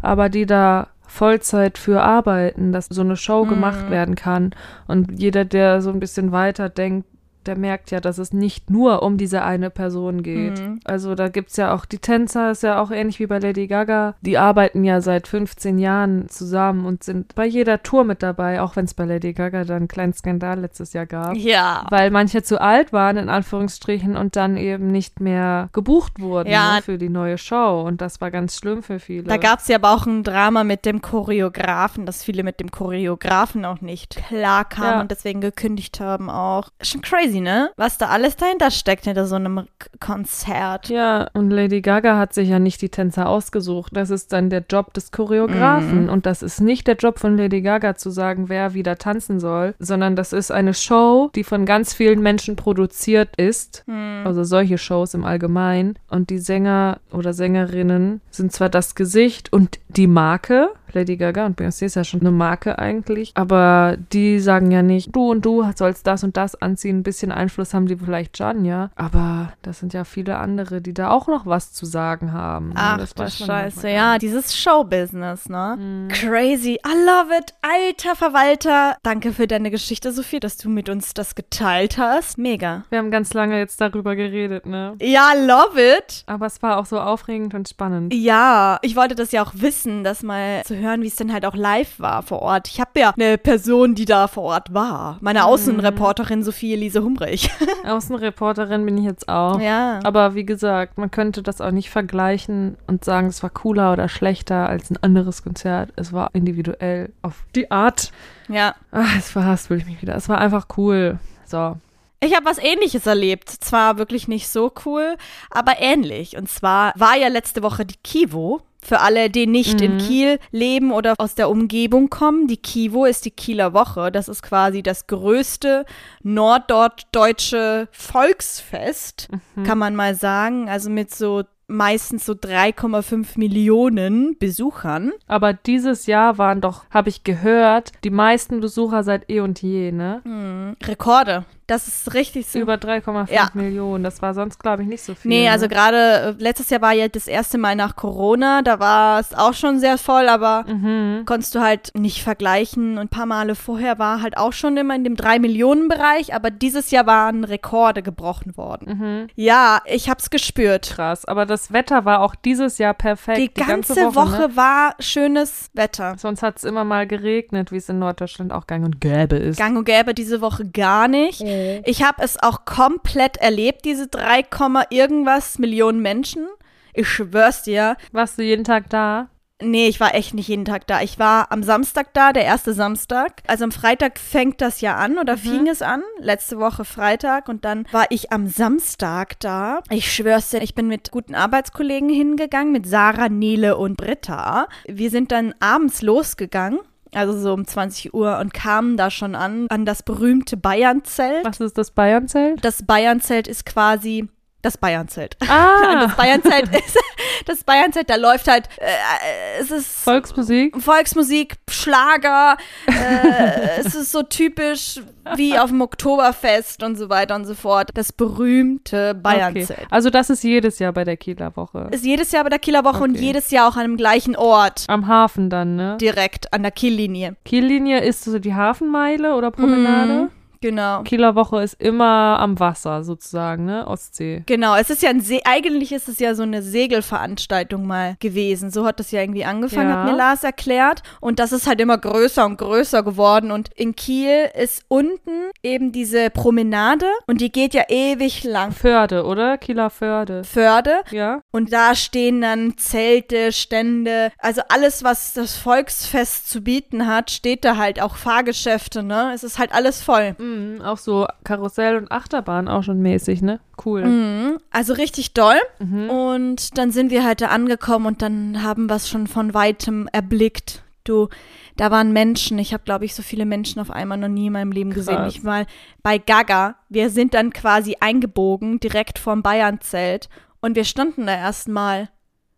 aber die da Vollzeit für arbeiten, dass so eine Show gemacht werden kann. Und jeder, der so ein bisschen weiter denkt, der merkt ja, dass es nicht nur um diese eine Person geht. Mhm. Also da gibt's ja auch die Tänzer, ist ja auch ähnlich wie bei Lady Gaga. Die arbeiten ja seit 15 Jahren zusammen und sind bei jeder Tour mit dabei, auch wenn es bei Lady Gaga dann einen kleinen Skandal letztes Jahr gab. Ja. Weil manche zu alt waren, in Anführungsstrichen, und dann eben nicht mehr gebucht wurden Ja. ne, für die neue Show. Und das war ganz schlimm für viele. Da gab es ja aber auch ein Drama mit dem Choreografen, dass viele mit dem Choreografen auch nicht klar kamen Ja. und deswegen gekündigt haben auch. Schon crazy, ne? Was da alles dahinter steckt hinter so einem Konzert. Ja, und Lady Gaga hat sich ja nicht die Tänzer ausgesucht. Das ist dann der Job des Choreografen. Und das ist nicht der Job von Lady Gaga zu sagen, wer wieder tanzen soll, sondern das ist eine Show, die von ganz vielen Menschen produziert ist. Also solche Shows im Allgemeinen. Und die Sänger oder Sängerinnen sind zwar das Gesicht und die Marke. Lady Gaga und Beyoncé ist ja schon eine Marke eigentlich. Aber die sagen ja nicht, du und du sollst das und das anziehen. Ein bisschen Einfluss haben die vielleicht schon, ja. Aber das sind ja viele andere, die da auch noch was zu sagen haben. Ach Das du Scheiße, ja, dieses Showbusiness, ne? Mhm. Crazy. I love it. Alter Verwalter. Danke für deine Geschichte, Sophie, dass du mit uns das geteilt hast. Mega. Wir haben ganz lange jetzt darüber geredet, ne? Ja, love it. Aber es war auch so aufregend und spannend. Ja, ich wollte das ja auch wissen, das mal zu hören, wie es denn halt auch live war vor Ort. Ich habe ja eine Person, die da vor Ort war. Meine Außenreporterin Sophie Elise Humrich. Außenreporterin bin ich jetzt auch. ja. Aber wie gesagt, man könnte das auch nicht vergleichen und sagen, es war cooler oder schlechter als ein anderes Konzert. Es war individuell auf die Art. Ja. Ach, es verhaspel ich mich wieder. Es war einfach cool. So. Ich habe was ähnliches erlebt. Zwar wirklich nicht so cool, aber ähnlich. Und zwar war ja letzte Woche die Kivo. Für alle, die nicht in Kiel leben oder aus der Umgebung kommen, die Kivo ist die Kieler Woche. Das ist quasi das größte norddeutsche Volksfest, kann man mal sagen. Also mit so meistens so 3,5 Millionen Besuchern. Aber dieses Jahr waren doch, habe ich gehört, die meisten Besucher seit eh und je, ne? Hm, Rekorde. Das ist richtig so. Über 3,5 Ja. Millionen. Das war sonst, glaube ich, nicht so viel. Nee, ne? also gerade äh, letztes Jahr war ja das erste Mal nach Corona, da war es auch schon sehr voll, aber Mhm. konntest du halt nicht vergleichen. Und ein paar Male vorher war halt auch schon immer in dem 3-Millionen-Bereich, aber dieses Jahr waren Rekorde gebrochen worden. Mhm. Ja, ich hab's gespürt. Krass. Aber das Wetter war auch dieses Jahr perfekt. Die, ganze, Woche, ne? war schönes Wetter. Sonst hat es immer mal geregnet, wie es in Norddeutschland auch gang und gäbe ist. Gang und gäbe diese Woche gar nicht. Ich habe es auch komplett erlebt, diese 3, Komma irgendwas Millionen Menschen. Ich schwör's dir. Warst du jeden Tag da? Nee, ich war echt nicht jeden Tag da. Ich war am Samstag da, der erste Samstag. Also am Freitag fängt das ja an oder fing es an. Letzte Woche Freitag und dann war ich am Samstag da. Ich schwör's dir, ich bin mit guten Arbeitskollegen hingegangen, mit Sarah, Nele und Britta. Wir sind dann abends losgegangen. Also so um 20 Uhr und kamen da schon an, an das berühmte Bayernzelt. Was ist das Bayernzelt? Das Bayernzelt ist quasi das Bayernzelt. Ah, Das Bayernzelt ist, das Bayernzelt, da läuft halt, äh, es ist Volksmusik. Volksmusik, Schlager, äh, es ist so typisch wie auf dem Oktoberfest und so weiter und so fort. Das berühmte Okay. Bayernzelt. Also das ist jedes Jahr bei der Kieler Woche. Ist jedes Jahr bei der Kieler Woche und Okay. jedes Jahr auch an dem gleichen Ort. Am Hafen dann, ne? Direkt an der Kiellinie. Kiellinie ist so die Hafenmeile oder Promenade? Genau. Kieler Woche ist immer am Wasser sozusagen, ne? Ostsee. Genau, es ist ja ein See, eigentlich ist es ja so eine Segelveranstaltung mal gewesen. So hat das ja irgendwie angefangen, Ja. hat mir Lars erklärt. Und das ist halt immer größer und größer geworden. Und in Kiel ist unten eben diese Promenade und die geht ja ewig lang. Förde, oder? Kieler Förde. Förde Ja? und da stehen dann Zelte, Stände, also alles, was das Volksfest zu bieten hat, steht da halt auch Fahrgeschäfte, ne? Es ist halt alles voll. Mhm, auch so Karussell und Achterbahn auch schon mäßig, ne? Cool. Mhm, also richtig doll. Mhm. Und dann sind wir halt da angekommen und dann haben wir es schon von weitem erblickt. Du, da waren Menschen. Ich habe, glaube ich, so viele Menschen auf einmal noch nie in meinem Leben gesehen. Krass. Nicht mal bei Gaga. Wir sind dann quasi eingebogen, direkt vorm Bayernzelt. Und wir standen da erstmal,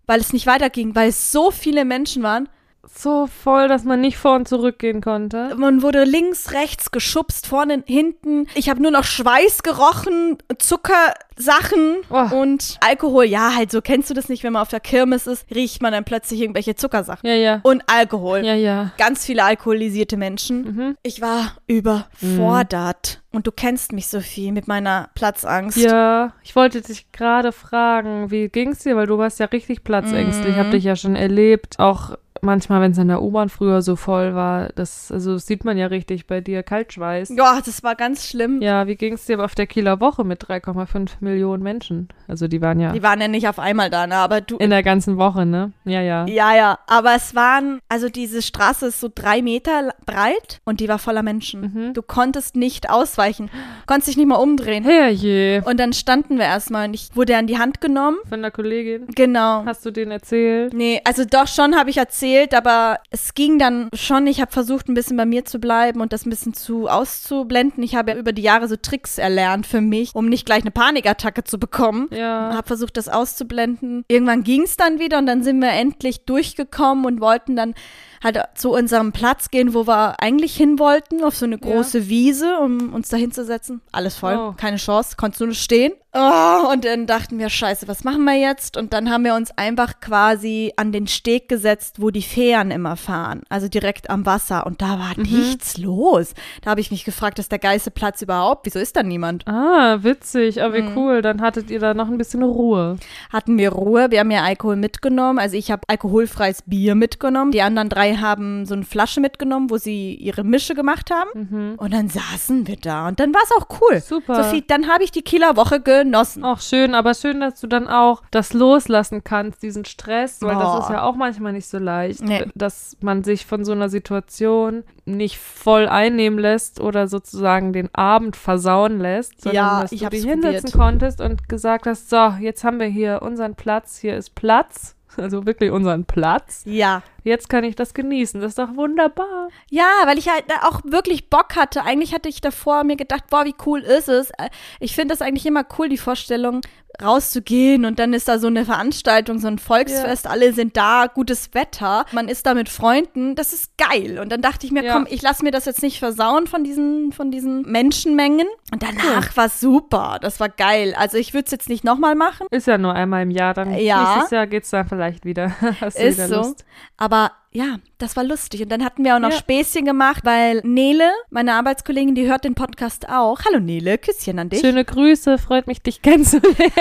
weil es nicht weiterging, weil es so viele Menschen waren. So voll, dass man nicht vor und zurück gehen konnte. Man wurde links, rechts geschubst, vorne, hinten. Ich habe nur noch Schweiß gerochen, Zuckersachen Oh. und Alkohol. Ja, halt so kennst du das nicht, wenn man auf der Kirmes ist, riecht man dann plötzlich irgendwelche Zuckersachen. Ja, ja. Und Alkohol. Ja, ja. Ganz viele alkoholisierte Menschen. Mhm. Ich war überfordert. Und du kennst mich, Sophie, mit meiner Platzangst. Ja, ich wollte dich gerade fragen, wie ging's dir, weil du warst ja richtig platzängstlich. Ich Mhm. habe dich ja schon erlebt, auch manchmal, wenn es in der U-Bahn früher so voll war, das, also das sieht man ja richtig bei dir, Kaltschweiß. Ja, das war ganz schlimm. Ja, wie ging's dir auf der Kieler Woche mit 3,5 Millionen Menschen? Also die waren ja Die waren ja nicht auf einmal da, ne? Aber du. in der ganzen Woche, ne? Ja, ja. Ja, ja, aber es waren, also diese Straße ist so drei Meter breit und die war voller Menschen. Mhm. Du konntest nicht ausweichen, konntest dich nicht mal umdrehen. Herrje. Und dann standen wir erstmal und ich wurde an die Hand genommen. Von der Kollegin. Genau. Hast du denen erzählt? Nee, also doch schon habe ich erzählt, aber es ging dann schon. Ich habe versucht, ein bisschen bei mir zu bleiben und das ein bisschen zu auszublenden. Ich habe ja über die Jahre so Tricks erlernt für mich, um nicht gleich eine Panikattacke zu bekommen. Ja. Habe versucht, das auszublenden. Irgendwann ging es dann wieder und dann sind wir endlich durchgekommen und wollten dann halt zu unserem Platz gehen, wo wir eigentlich hin wollten, auf so eine Ja. große Wiese, um uns da hinzusetzen. Alles voll, Oh. keine Chance, konntest du nur stehen. Oh, und dann dachten wir, scheiße, was machen wir jetzt? Und dann haben wir uns einfach quasi an den Steg gesetzt, wo die Fähren immer fahren, also direkt am Wasser. Und da war nichts los. Da habe ich mich gefragt, ist der geilste Platz überhaupt? Wieso ist da niemand? Ah, witzig. Aber wie Mhm. cool. Dann hattet ihr da noch ein bisschen Ruhe. hatten wir Ruhe. Wir haben ja Alkohol mitgenommen. Also ich habe alkoholfreies Bier mitgenommen. Die anderen drei haben so eine Flasche mitgenommen, wo sie ihre Mische gemacht haben. Mhm. Und dann saßen wir da. Und dann war es auch cool. Super. Sophie, dann habe ich die Kieler Woche genossen. Auch schön, aber schön, dass du dann auch das loslassen kannst, diesen Stress, weil das Oh. ist ja auch manchmal nicht so leicht, Nee. dass man sich von so einer Situation nicht voll einnehmen lässt oder sozusagen den Abend versauen lässt, sondern Ja, dass ich du dich hinsetzen probiert. konntest und gesagt hast, so, jetzt haben wir hier unseren Platz, hier ist Platz, also wirklich unseren Platz. Ja. Jetzt kann ich das genießen, das ist doch wunderbar. Ja, weil ich halt auch wirklich Bock hatte. Eigentlich hatte ich davor mir gedacht, boah, wie cool ist es. Äh, Ich finde das eigentlich immer cool, die Vorstellung, rauszugehen und dann ist da so eine Veranstaltung, so ein Volksfest, alle sind da, gutes Wetter, man ist da mit Freunden, das ist geil. Und dann dachte ich mir, Ja. komm, ich lasse mir das jetzt nicht versauen von diesen, von diesen Menschenmengen. Und danach war super, das war geil. Also ich würde es jetzt nicht nochmal machen. Ist ja nur einmal im Jahr, dann Ja. nächstes Jahr geht's dann vielleicht wieder. Hast Ist wieder so. Lust. Aber ja, das war lustig. Und dann hatten wir auch noch Ja. Späßchen gemacht, weil Nele, meine Arbeitskollegin, die hört den Podcast auch. Hallo Nele, Küsschen an dich. Schöne Grüße, freut mich, dich kennenzulernen.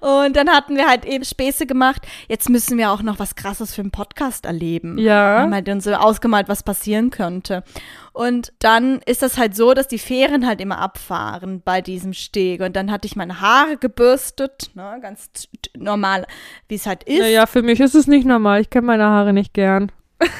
Und dann hatten wir halt eben Späße gemacht. Jetzt müssen wir auch noch was Krasses für den Podcast erleben. Wir Ja. haben halt uns so ausgemalt, was passieren könnte. Und dann ist das halt so, dass die Fähren halt immer abfahren bei diesem Steg. Und dann hatte ich meine Haare gebürstet, ne, ganz normal, wie es halt ist. Ja, ja, für mich ist es nicht normal. Ich kenne meine Haare nicht gern.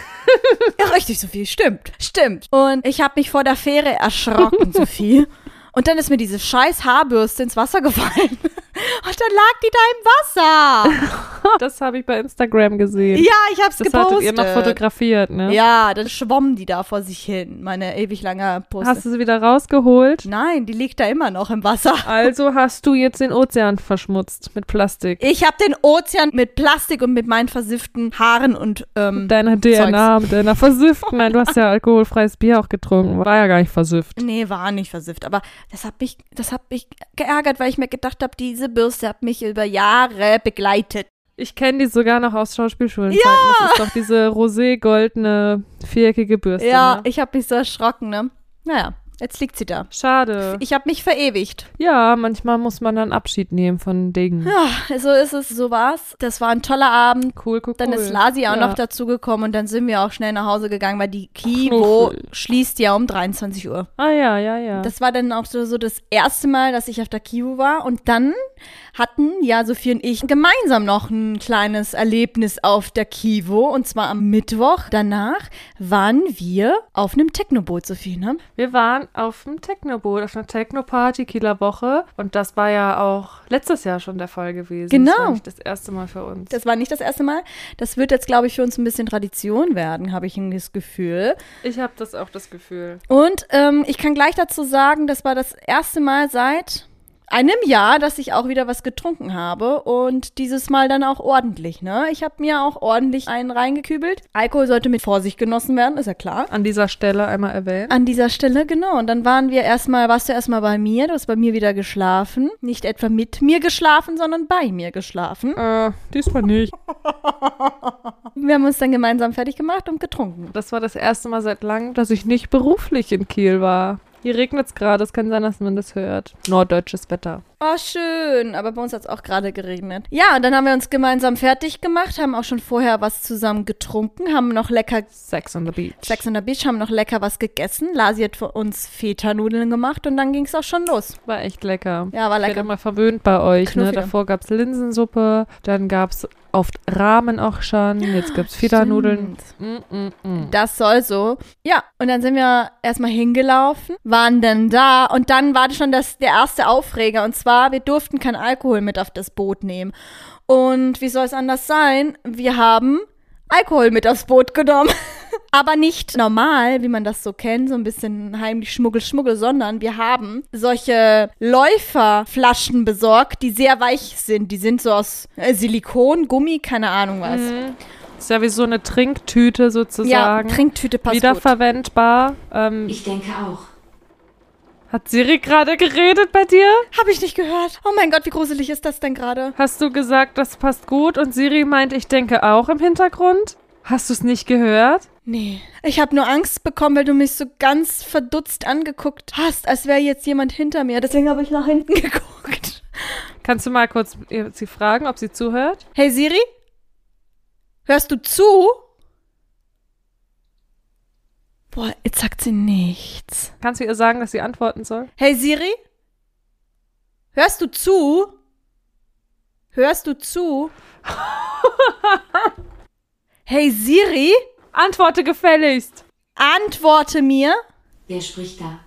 Ja, richtig, Sophie, stimmt, stimmt. Und ich habe mich vor der Fähre erschrocken, Sophie. Und dann ist mir diese scheiß Haarbürste ins Wasser gefallen. Und dann lag die da im Wasser. Das habe ich bei Instagram gesehen. Ja, ich hab's das gepostet. hattet ihr noch fotografiert, ne? Ja, dann schwamm die da vor sich hin, meine ewig lange Post. Hast du sie wieder rausgeholt? Nein, die liegt da immer noch im Wasser. Also hast du jetzt den Ozean verschmutzt mit Plastik. Ich habe den Ozean mit Plastik und mit meinen versifften Haaren und ähm, Deiner DNA, mit deiner versifften. Nein, du hast ja alkoholfreies Bier auch getrunken. War ja gar nicht versifft. Nee, war nicht versifft, aber das hat mich, das hat mich geärgert, weil ich mir gedacht habe, diese Bürste hat mich über Jahre begleitet. Ich kenne die sogar noch aus Schauspielschulen. Ja! Das ist doch diese rosé-goldene, viereckige Bürste. Ja, Ne? ich habe mich so erschrocken, ne? Naja, jetzt liegt sie da. Schade. Ich habe mich verewigt. Ja, manchmal muss man dann Abschied nehmen von Dingen. Ja, so ist es, so war's. Das war ein toller Abend. Cool, cool, cool. Dann ist Lasi auch ja. noch dazugekommen und dann sind wir auch schnell nach Hause gegangen, weil die Kivo schließt ja um 23 Uhr. Ah ja, ja, ja. Das war dann auch so, so das erste Mal, dass ich auf der Kivo war. Und dann hatten ja Sophie und ich gemeinsam noch ein kleines Erlebnis auf der Kivo. Und zwar am Mittwoch. Danach waren wir auf einem Technoboot, Sophie, ne? Wir waren auf dem Technoboot, auf einer Techno-Party Kieler Woche. Und das war ja auch letztes Jahr schon der Fall gewesen. Genau. Das war nicht das erste Mal für uns. Das war nicht das erste Mal. Das wird jetzt, glaube ich, für uns ein bisschen Tradition werden, habe ich das Gefühl. ich habe das auch das Gefühl. Und ähm, ich kann gleich dazu sagen, das war das erste Mal seit einem Jahr, dass ich auch wieder was getrunken habe und dieses Mal dann auch ordentlich, ne? Ich habe mir auch ordentlich einen reingekübelt. Alkohol sollte mit Vorsicht genossen werden, ist ja klar. An dieser Stelle einmal erwähnt. An dieser Stelle, genau. Und dann waren wir erstmal, warst du erstmal bei mir, du hast bei mir wieder geschlafen. Nicht etwa mit mir geschlafen, sondern bei mir geschlafen. Äh, diesmal nicht. Wir haben uns dann gemeinsam fertig gemacht und getrunken. Das war das erste Mal seit langem, dass ich nicht beruflich in Kiel war. Hier regnet es gerade, es kann sein, dass man das hört. Norddeutsches Wetter. Oh, schön. Aber bei uns hat es auch gerade geregnet. Ja, und dann haben wir uns gemeinsam fertig gemacht, haben auch schon vorher was zusammen getrunken, haben noch lecker Sex on the Beach. Sex on the Beach, haben noch lecker was gegessen. Lasi hat für uns Feta-Nudeln gemacht und dann ging es auch schon los. War echt lecker. Ja, war Ich werde lecker. immer verwöhnt bei euch. Ne? Davor gab es Linsensuppe, dann gab es oft Ramen auch schon, jetzt gibt es Feta-Nudeln. Mm, mm, mm. Das soll so. Ja, und dann sind wir erstmal hingelaufen, waren dann da und dann war das schon das, der erste Aufreger. Und zwar, wir durften kein Alkohol mit auf das Boot nehmen. Und wie soll es anders sein? Wir haben Alkohol mit aufs Boot genommen. Aber nicht normal, wie man das so kennt, so ein bisschen heimlich Schmuggel, Schmuggel, sondern wir haben solche Läuferflaschen besorgt, die sehr weich sind. Die sind so aus äh, Silikon, Gummi, keine Ahnung was. Ist ja wie so eine Trinktüte Ja, sozusagen. Trinktüte passt gut. Wiederverwendbar. Ähm, Ich denke auch. hat Siri gerade geredet bei dir? Habe ich nicht gehört. Oh mein Gott, wie gruselig ist das denn gerade? Hast du gesagt, das passt gut? Und Siri meint, ich denke auch im Hintergrund? Hast du es nicht gehört? Nee. Ich habe nur Angst bekommen, weil du mich so ganz verdutzt angeguckt hast, als wäre jetzt jemand hinter mir. Deswegen habe ich nach hinten geguckt. Kannst du mal kurz sie fragen, ob sie zuhört? Hey Siri? Hörst du zu? Boah, jetzt sagt sie nichts. Kannst du ihr sagen, dass sie antworten soll? Hey Siri? Hörst du zu? Hörst du zu? hey Siri? Antworte gefälligst! Antworte mir. Wer spricht da?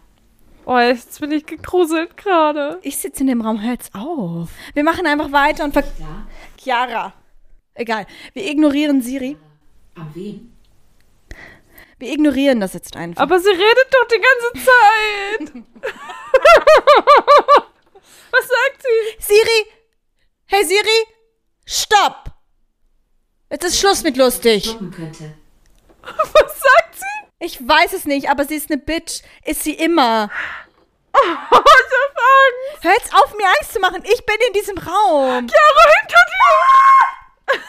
Oh, jetzt bin ich gegruselt gerade. Ich sitze in dem Raum, hör jetzt auf. Wir machen einfach weiter und ver... Da? Chiara. Egal. Wir ignorieren Siri. An wen? Wir ignorieren das jetzt einfach. Aber sie redet doch die ganze Zeit. Was sagt sie? Siri! Hey Siri! Stopp! Jetzt ist Schluss mit lustig. Stoppen könnte. Ich weiß es nicht, aber sie ist eine Bitch. Ist sie immer. Oh, ich hab Angst. Hör jetzt auf, mir Angst zu machen. Ich bin in diesem Raum. Chiara hinter dir.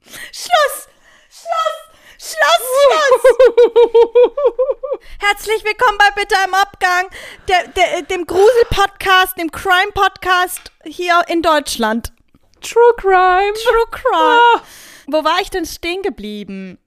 Schluss! Schluss! Schluss! Schluss! Herzlich willkommen bei Bitter im Abgang, der, der, dem Grusel-Podcast, dem Crime-Podcast hier in Deutschland. True Crime. True Crime. Wo war ich denn stehen geblieben?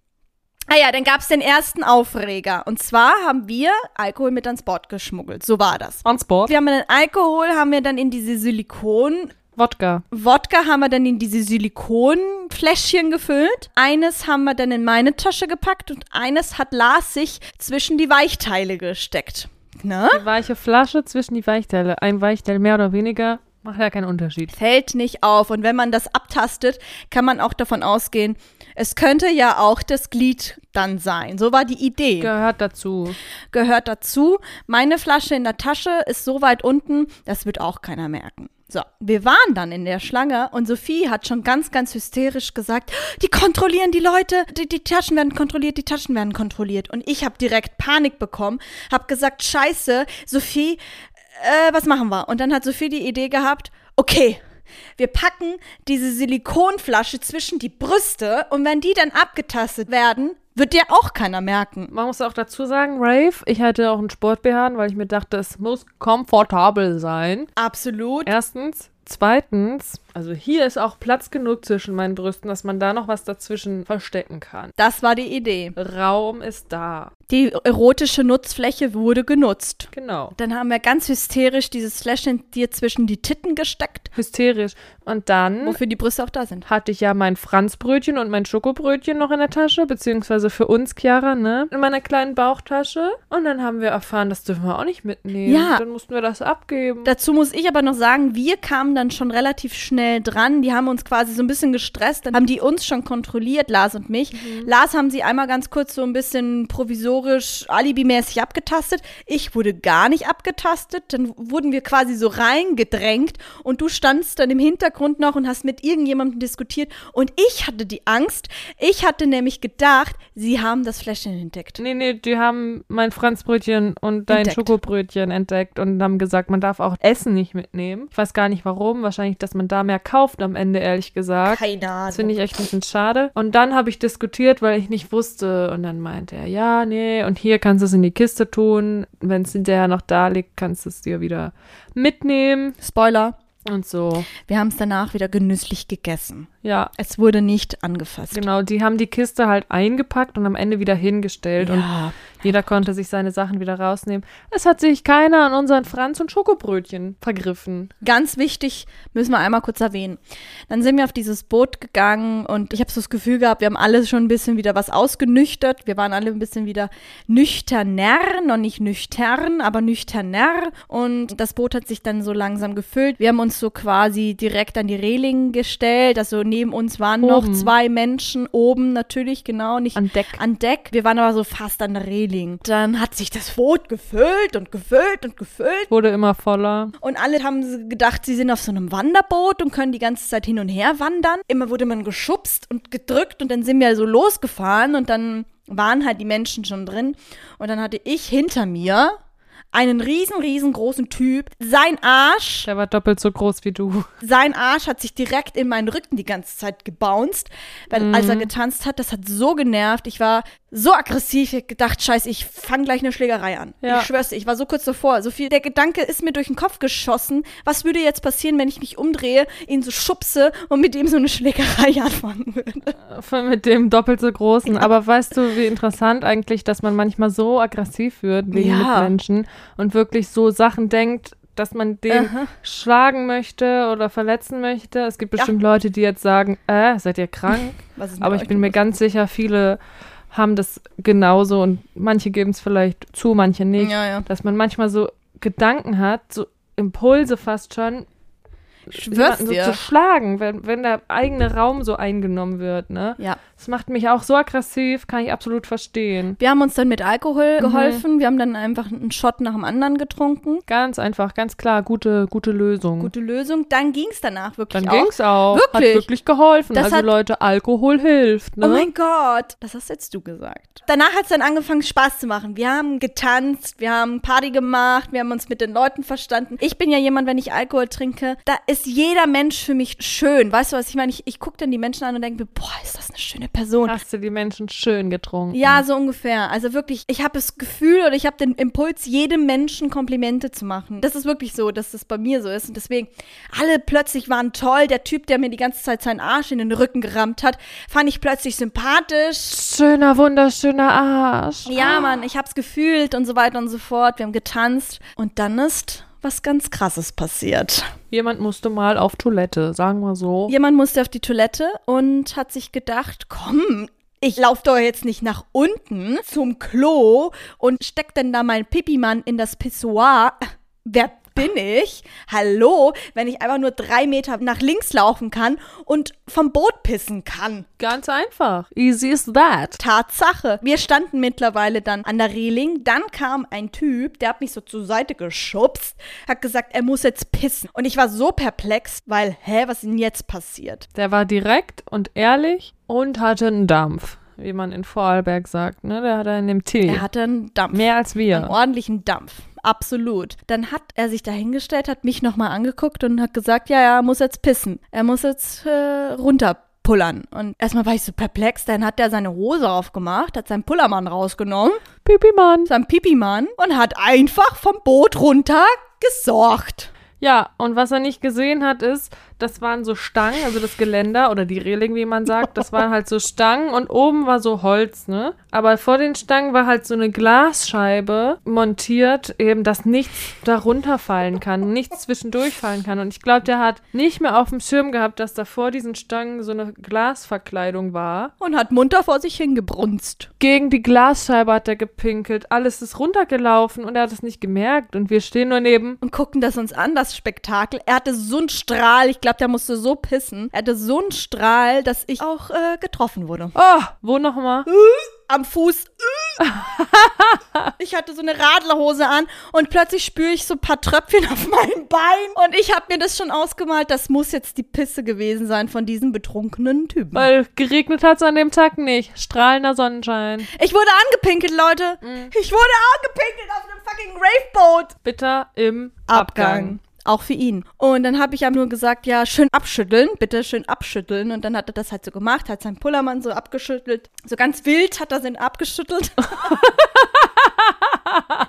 Ah ja, dann gab es den ersten Aufreger. Und zwar haben wir Alkohol mit ans Board geschmuggelt. So war das. On Sport. Wir haben den Alkohol, haben wir dann in diese Silikon, Wodka. Wodka haben wir dann in diese Silikonfläschchen gefüllt. Eines haben wir dann in meine Tasche gepackt und eines hat Lars sich zwischen die Weichteile gesteckt. Ne? Die weiche Flasche zwischen die Weichteile. Ein Weichteil mehr oder weniger macht ja keinen Unterschied. Fällt nicht auf. Und wenn man das abtastet, kann man auch davon ausgehen, es könnte ja auch das Glied dann sein. So war die Idee. Gehört dazu. Gehört dazu. Meine Flasche in der Tasche ist so weit unten, das wird auch keiner merken. So, wir waren dann in der Schlange und Sophie hat schon ganz, ganz hysterisch gesagt, die kontrollieren die Leute, die, die Taschen werden kontrolliert, die Taschen werden kontrolliert. Und ich habe direkt Panik bekommen, habe gesagt, scheiße, Sophie, äh, was machen wir? Und dann hat Sophie die Idee gehabt, okay, wir packen diese Silikonflasche zwischen die Brüste und wenn die dann abgetastet werden, Wird dir auch keiner merken. Man muss auch dazu sagen, Rave, ich hatte auch einen Sport-BH, weil ich mir dachte, es muss komfortabel sein. Absolut. Erstens. Zweitens, also hier ist auch Platz genug zwischen meinen Brüsten, dass man da noch was dazwischen verstecken kann. Das war die Idee. Raum ist da. Die erotische Nutzfläche wurde genutzt. Genau. Dann haben wir ganz hysterisch dieses Fläschchen dir zwischen die Titten gesteckt, Hysterisch. Und dann wofür die Brüste auch da sind. hatte ich ja mein Franzbrötchen und mein Schokobrötchen noch in der Tasche, beziehungsweise für uns, Chiara, ne? In meiner kleinen Bauchtasche. Und dann haben wir erfahren, das dürfen wir auch nicht mitnehmen. Ja. Dann mussten wir das abgeben. Dazu muss ich aber noch sagen, wir kamen dann schon relativ schnell dran. Die haben uns quasi so ein bisschen gestresst. Dann haben die uns schon kontrolliert, Lars und mich. Lars haben sie einmal ganz kurz so ein bisschen provisorisch, alibimäßig abgetastet. Ich wurde gar nicht abgetastet. Dann wurden wir quasi so reingedrängt und du standst dann im Hintergrund noch und hast mit irgendjemandem diskutiert. Und ich hatte die Angst. Ich hatte nämlich gedacht, sie haben das Fläschchen entdeckt. Nee, nee, die haben mein Franzbrötchen und dein Entdeckt. Schokobrötchen entdeckt und haben gesagt, man darf auch Essen nicht mitnehmen. Ich weiß gar nicht warum. Wahrscheinlich, dass man da mehr kauft am Ende, ehrlich gesagt. Keine Ahnung. Das finde ich echt ein bisschen schade. Und dann habe ich diskutiert, weil ich nicht wusste. Und dann meinte er, ja, nee, und hier kannst du es in die Kiste tun. Wenn es hinterher noch da liegt, kannst du es dir wieder mitnehmen. Spoiler. Und so. Wir haben es danach wieder genüsslich gegessen. Ja, Es wurde nicht angefasst. genau. Die haben die Kiste halt eingepackt und am Ende wieder hingestellt. Und Ja. jeder konnte sich seine Sachen wieder rausnehmen. Es hat sich keiner an unseren Franz- und Schokobrötchen vergriffen. Ganz wichtig, müssen wir einmal kurz erwähnen. Dann sind wir auf dieses Boot gegangen und ich habe so das Gefühl gehabt, wir haben alle schon ein bisschen wieder was ausgenüchtert. Wir waren alle ein bisschen wieder nüchterner, noch nicht nüchtern, aber nüchterner. Und das Boot hat sich dann so langsam gefüllt. Wir haben uns so quasi direkt an die Reling gestellt. Also neben uns waren noch Oben. zwei Menschen oben natürlich, genau, nicht An Deck. an Deck. Wir waren aber so fast an der Reling. Dann hat sich das Boot gefüllt und gefüllt und gefüllt. Wurde immer voller. Und alle haben gedacht, sie sind auf so einem Wanderboot und können die ganze Zeit hin und her wandern. Immer wurde man geschubst und gedrückt und dann sind wir so losgefahren und dann waren halt die Menschen schon drin. Und dann hatte ich hinter mir einen riesen, riesengroßen Typ. Sein Arsch, Der war doppelt so groß wie du. sein Arsch hat sich direkt in meinen Rücken die ganze Zeit gebounced, weil als er getanzt hat, das hat so genervt. Ich war so aggressiv, ich gedacht, scheiße, ich fange gleich eine Schlägerei an. Ja. Ich schwör's ich war so kurz davor. So viel, der Gedanke ist mir durch den Kopf geschossen. Was würde jetzt passieren, wenn ich mich umdrehe, ihn so schubse und mit ihm so eine Schlägerei anfangen würde? Von mit dem doppelt so großen. Aber weißt du, wie interessant eigentlich, dass man manchmal so aggressiv wird wegen Ja. Mitmenschen und wirklich so Sachen denkt, dass man den Aha. schlagen möchte oder verletzen möchte. Es gibt bestimmt Leute, die jetzt sagen, äh, seid ihr krank? Aber ich bin mir ganz sicher, viele haben das genauso und manche geben es vielleicht zu, manche nicht. Ja, ja. Dass man manchmal so Gedanken hat, so Impulse fast schon, Ich jemanden schwör's so zu schlagen, wenn, wenn der eigene Raum so eingenommen wird, ne? Ja. Das macht mich auch so aggressiv, kann ich absolut verstehen. Wir haben uns dann mit Alkohol Mhm. geholfen. Wir haben dann einfach einen Shot nach dem anderen getrunken. Ganz einfach, ganz klar, gute, gute Lösung. Gute Lösung. Dann ging's danach wirklich Dann auch. ging's auch. Wirklich? Hat wirklich geholfen. Das also hat- Leute, Alkohol hilft, ne? Oh mein Gott, das hast jetzt du gesagt. Danach hat es dann angefangen, Spaß zu machen. Wir haben getanzt, wir haben Party gemacht, wir haben uns mit den Leuten verstanden. Ich bin ja jemand, wenn ich Alkohol trinke, da ist jeder Mensch für mich schön. Weißt du, was ich meine? Ich, ich gucke dann die Menschen an und denke mir, boah, ist das eine schöne Person. Hast du die Menschen schön getrunken? Ja, so ungefähr. Also wirklich, ich habe das Gefühl oder ich habe den Impuls, jedem Menschen Komplimente zu machen. Das ist wirklich so, dass das bei mir so ist. Und deswegen, alle plötzlich waren toll. Der Typ, der mir die ganze Zeit seinen Arsch in den Rücken gerammt hat, fand ich plötzlich sympathisch. Schöner, wunderschöner Arsch. Ja, Mann, ich hab's gefühlt und so weiter und so fort. Wir haben getanzt. Und dann ist was ganz Krasses passiert. Jemand musste mal auf Toilette, sagen wir so. Jemand musste auf die Toilette und hat sich gedacht, komm, ich laufe doch jetzt nicht nach unten zum Klo und steck dann da meinen Pipimann in das Pissoir. Wer bin ich? Hallo, wenn ich einfach nur drei Meter nach links laufen kann und vom Boot pissen kann. Ganz einfach. Easy as that. Tatsache. Wir standen mittlerweile dann an der Reling. Dann kam ein Typ, der hat mich so zur Seite geschubst, hat gesagt, er muss jetzt pissen. Und ich war so perplex, weil, hä, was ist denn jetzt passiert? Der war direkt und ehrlich und hatte einen Dampf, wie man in Vorarlberg sagt. Ne? Der hatte einen im Tee. Er hatte einen Dampf. Mehr als Einen wir. ordentlichen Dampf. Absolut. Dann hat er sich dahingestellt, hat mich nochmal angeguckt und hat gesagt, ja, ja, er muss jetzt pissen. Er muss jetzt äh, runter pullern. Und erstmal war ich so perplex, dann hat er seine Hose aufgemacht, hat seinen Pullermann rausgenommen, Pipi-Mann. seinen Pipimann und hat einfach vom Boot runter gesorgt. Ja, und was er nicht gesehen hat, ist, das waren so Stangen, also das Geländer oder die Reling, wie man sagt, das waren halt so Stangen und oben war so Holz, ne? Aber vor den Stangen war halt so eine Glasscheibe montiert, eben, dass nichts da runterfallen kann, nichts zwischendurch fallen kann. Und ich glaube, der hat nicht mehr auf dem Schirm gehabt, dass da vor diesen Stangen so eine Glasverkleidung war. Und hat munter vor sich hingebrunst. Gegen die Glasscheibe hat er gepinkelt, alles ist runtergelaufen und er hat es nicht gemerkt und wir stehen nur neben. Und gucken das uns an, das Spektakel. Er hatte so einen Strahl, ich glaube, der musste so pissen. Er hatte so einen Strahl, dass ich auch äh, getroffen wurde. Oh, wo nochmal? Am Fuß. ich hatte so eine Radlerhose an und plötzlich spüre ich so ein paar Tröpfchen auf meinem Bein. Und ich habe mir das schon ausgemalt, das muss jetzt die Pisse gewesen sein von diesem betrunkenen Typen. Weil geregnet hat es an dem Tag nicht. Strahlender Sonnenschein. Ich wurde angepinkelt, Leute. Ich wurde angepinkelt auf einem fucking Raveboat. Bitter im Abgang. Auch für ihn. Und dann habe ich ihm nur gesagt, ja, schön abschütteln, bitte schön abschütteln. Und dann hat er das halt so gemacht, hat seinen Pullermann so abgeschüttelt. So ganz wild hat er den abgeschüttelt.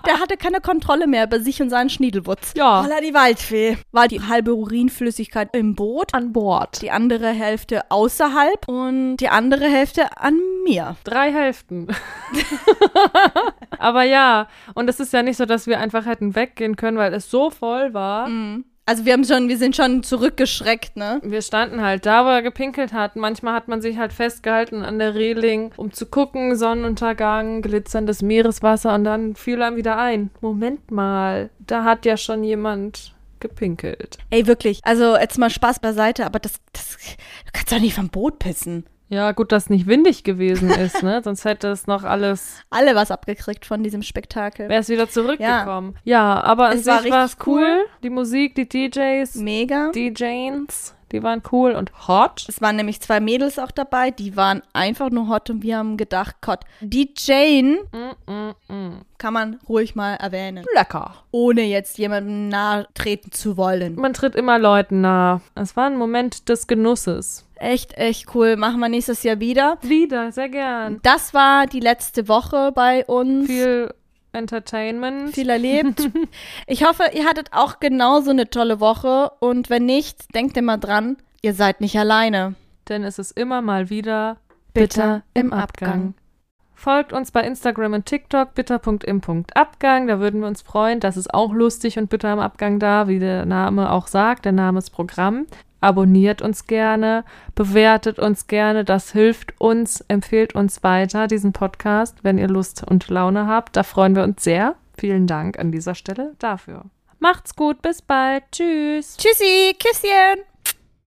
Der hatte keine Kontrolle mehr über sich und seinen Schniedelwutz. Ja. Holla die Waldfee. War die halbe Urinflüssigkeit im Boot, An Bord. die andere Hälfte außerhalb und die andere Hälfte an mir. Drei Hälften. Aber ja, und es ist ja nicht so, dass wir einfach hätten weggehen können, weil es so voll war. Also wir haben schon, wir sind schon zurückgeschreckt, ne? Wir standen halt da, wo er gepinkelt hat. Manchmal hat man sich halt festgehalten an der Reling, um zu gucken, Sonnenuntergang, glitzerndes Meereswasser und dann fiel einem wieder ein. Moment mal, da hat ja schon jemand gepinkelt. Ey, wirklich. Also jetzt mal Spaß beiseite, aber das, das du kannst doch nicht vom Boot pissen. Ja, gut, dass nicht windig gewesen ist, ne? Sonst hätte es noch alles, Alle was abgekriegt von diesem Spektakel. wäre es wieder zurückgekommen. Ja, aber an Es war sich war es cool. cool. Die Musik, die DJs, Mega. DJs, die waren cool und hot. Es waren nämlich zwei Mädels auch dabei, die waren einfach nur hot und wir haben gedacht, Gott, die Jane Mm, mm, mm. kann man ruhig mal erwähnen. Lecker. Ohne jetzt jemandem nahe treten zu wollen. Man tritt immer Leuten nah. Es war ein Moment des Genusses. Echt, echt cool. Machen wir nächstes Jahr wieder. Wieder, sehr gern. Das war die letzte Woche bei uns. Viel Entertainment. viel erlebt. Ich hoffe, ihr hattet auch genauso eine tolle Woche. Und wenn nicht, denkt immer dran, ihr seid nicht alleine. denn es ist immer mal wieder Bitter bitter im Abgang. Folgt uns bei Instagram und TikTok bitter.im.abgang. Da würden wir uns freuen. Das ist auch lustig und bitter im Abgang da, wie der Name auch sagt. Der Name ist Programm. Abonniert uns gerne, bewertet uns gerne. Das hilft uns, empfehlt uns weiter, diesen Podcast, wenn ihr Lust und Laune habt. Da freuen wir uns sehr. Vielen Dank an dieser Stelle dafür. Macht's gut, bis bald. Tschüss. Tschüssi, Küsschen.